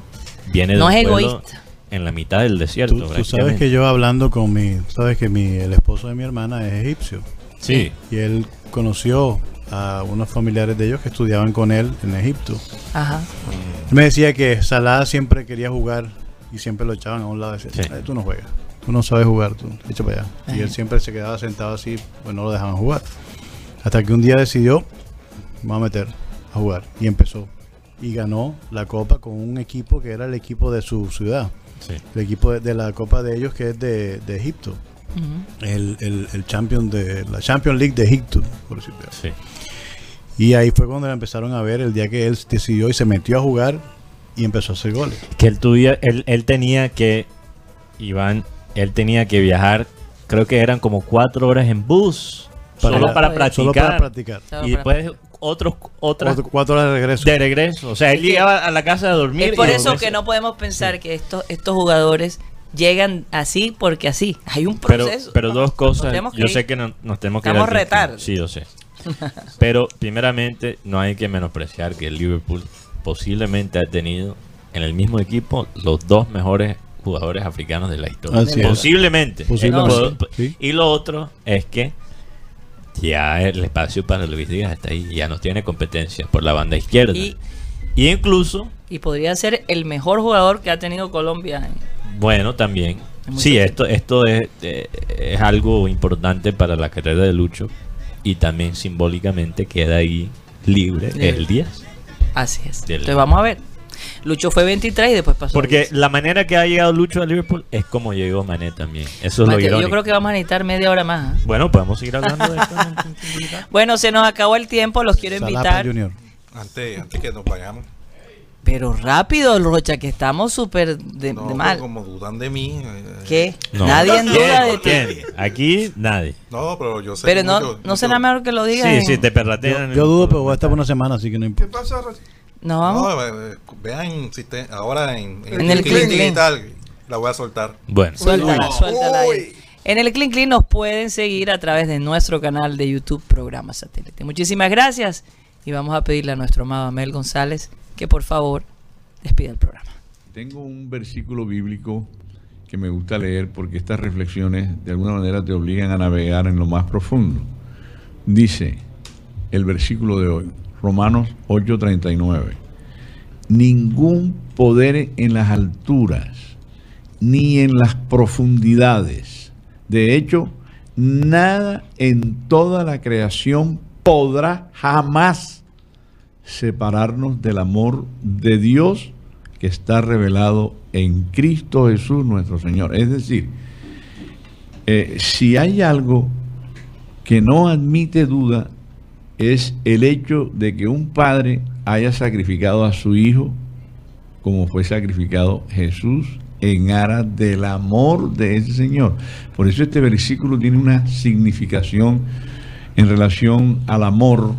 viene de No un es pueblo egoísta. en la mitad del desierto. Tú, tú sabes que yo hablando con mi, tú sabes que mi, el esposo de mi hermana es egipcio Sí, y él conoció a unos familiares de ellos que estudiaban con él en Egipto. Ajá. Él me decía que Salah siempre quería jugar y siempre lo echaban a un lado Sí. "Ay, tú no juegas, tú no sabes jugar, tú echa para allá. Y él siempre se quedaba sentado así, pues no lo dejaban jugar. Hasta que un día decidió, me va a meter a jugar y empezó. Y ganó la copa con un equipo que era el equipo de su ciudad. sí. El equipo de, de la copa de ellos que es de, de Egipto. Ujú. El, el, el champion de la Champions League de Egipto, por decirlo así. sí. Y ahí fue cuando la empezaron a ver el día que él decidió y se metió a jugar y empezó a hacer goles. Que él, tuviera- él, él tenía que, Iván, él tenía que viajar, creo que eran como cuatro horas en bus, Para- solo para practicar. Solo para practicar. Solo y para- después otros, otras Cuatro, cuatro horas de regreso. de regreso. O sea, él llegaba a la casa a dormir. Es por y eso que no podemos pensar que estos, estos jugadores llegan así porque así. Hay un Pero, proceso. pero dos cosas. Yo sé que no- nos tenemos que Estamos retar. Sí, yo sé. Pero primeramente no hay que menospreciar que el Liverpool posiblemente ha tenido en el mismo equipo los dos mejores jugadores africanos de la historia. Así es. posiblemente. Posiblemente, Eh, sí. Y lo otro es que ya el espacio para Luis Díaz está ahí. Ya no tiene competencia por la banda izquierda. Y, y incluso y podría ser el mejor jugador que ha tenido Colombia. Bueno, también. Sí, esto, esto es, eh, es algo importante para la carrera de Lucho y también simbólicamente queda ahí libre Libre. el 10. Así es. Del- Entonces vamos a ver. Lucho fue 23 y después pasó. Porque 10. la manera que ha llegado Lucho a Liverpool es como llegó Mané también. Eso es lo Mateo, irónico. yo creo que vamos a necesitar media hora más. ¿ah? Bueno, podemos seguir hablando de esto. Bueno, se nos acabó el tiempo. Los quiero Salapa invitar. Junior. Antes, antes que nos vayamos. Pero rápido, Rocha, que estamos súper de, No, de mal. como dudan de mí. eh, ¿Qué? No. Nadie en duda de ti. ¿Quién? Aquí nadie. No, pero yo sé. Pero no, mucho- no mucho- será mejor que lo digas. Sí, en- sí, te perratean. Yo, yo dudo, pero voy a estar por una semana, así que no ¿Qué importa. pasa, Rochi? No, vamos. No, eh, vean ahora en, En el Clean Clean digital. La voy a soltar. Bueno, Suéltala, suéltala ahí. En el Clean Clean nos pueden seguir a través de nuestro canal de YouTube Programa Satélite. Muchísimas gracias y vamos a pedirle a nuestro amado Amel González que por favor despida el programa. Tengo un versículo bíblico que me gusta leer porque estas reflexiones de alguna manera te obligan a navegar en lo más profundo. Dice el versículo de hoy, Romanos 8:39, ningún poder en las alturas ni en las profundidades. De hecho, nada en toda la creación podrá jamás separarnos del amor de Dios que está revelado en Cristo Jesús nuestro Señor. Es decir, eh, si hay algo que no admite duda, es el hecho de que un padre haya sacrificado a su hijo como fue sacrificado Jesús en aras del amor de ese Señor. Por eso este versículo tiene una significación en relación al amor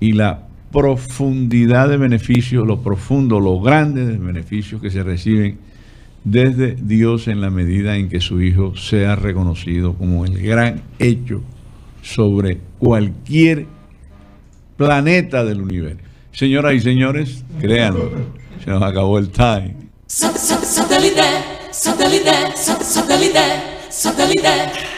y la profundidad de beneficios, lo profundo, lo grande de beneficios que se reciben desde Dios en la medida en que su Hijo sea reconocido como el gran hecho sobre cualquier planeta del universo. Señoras y señores, créanlo, se nos acabó el time. Satellite, satellite, satellite, satellite.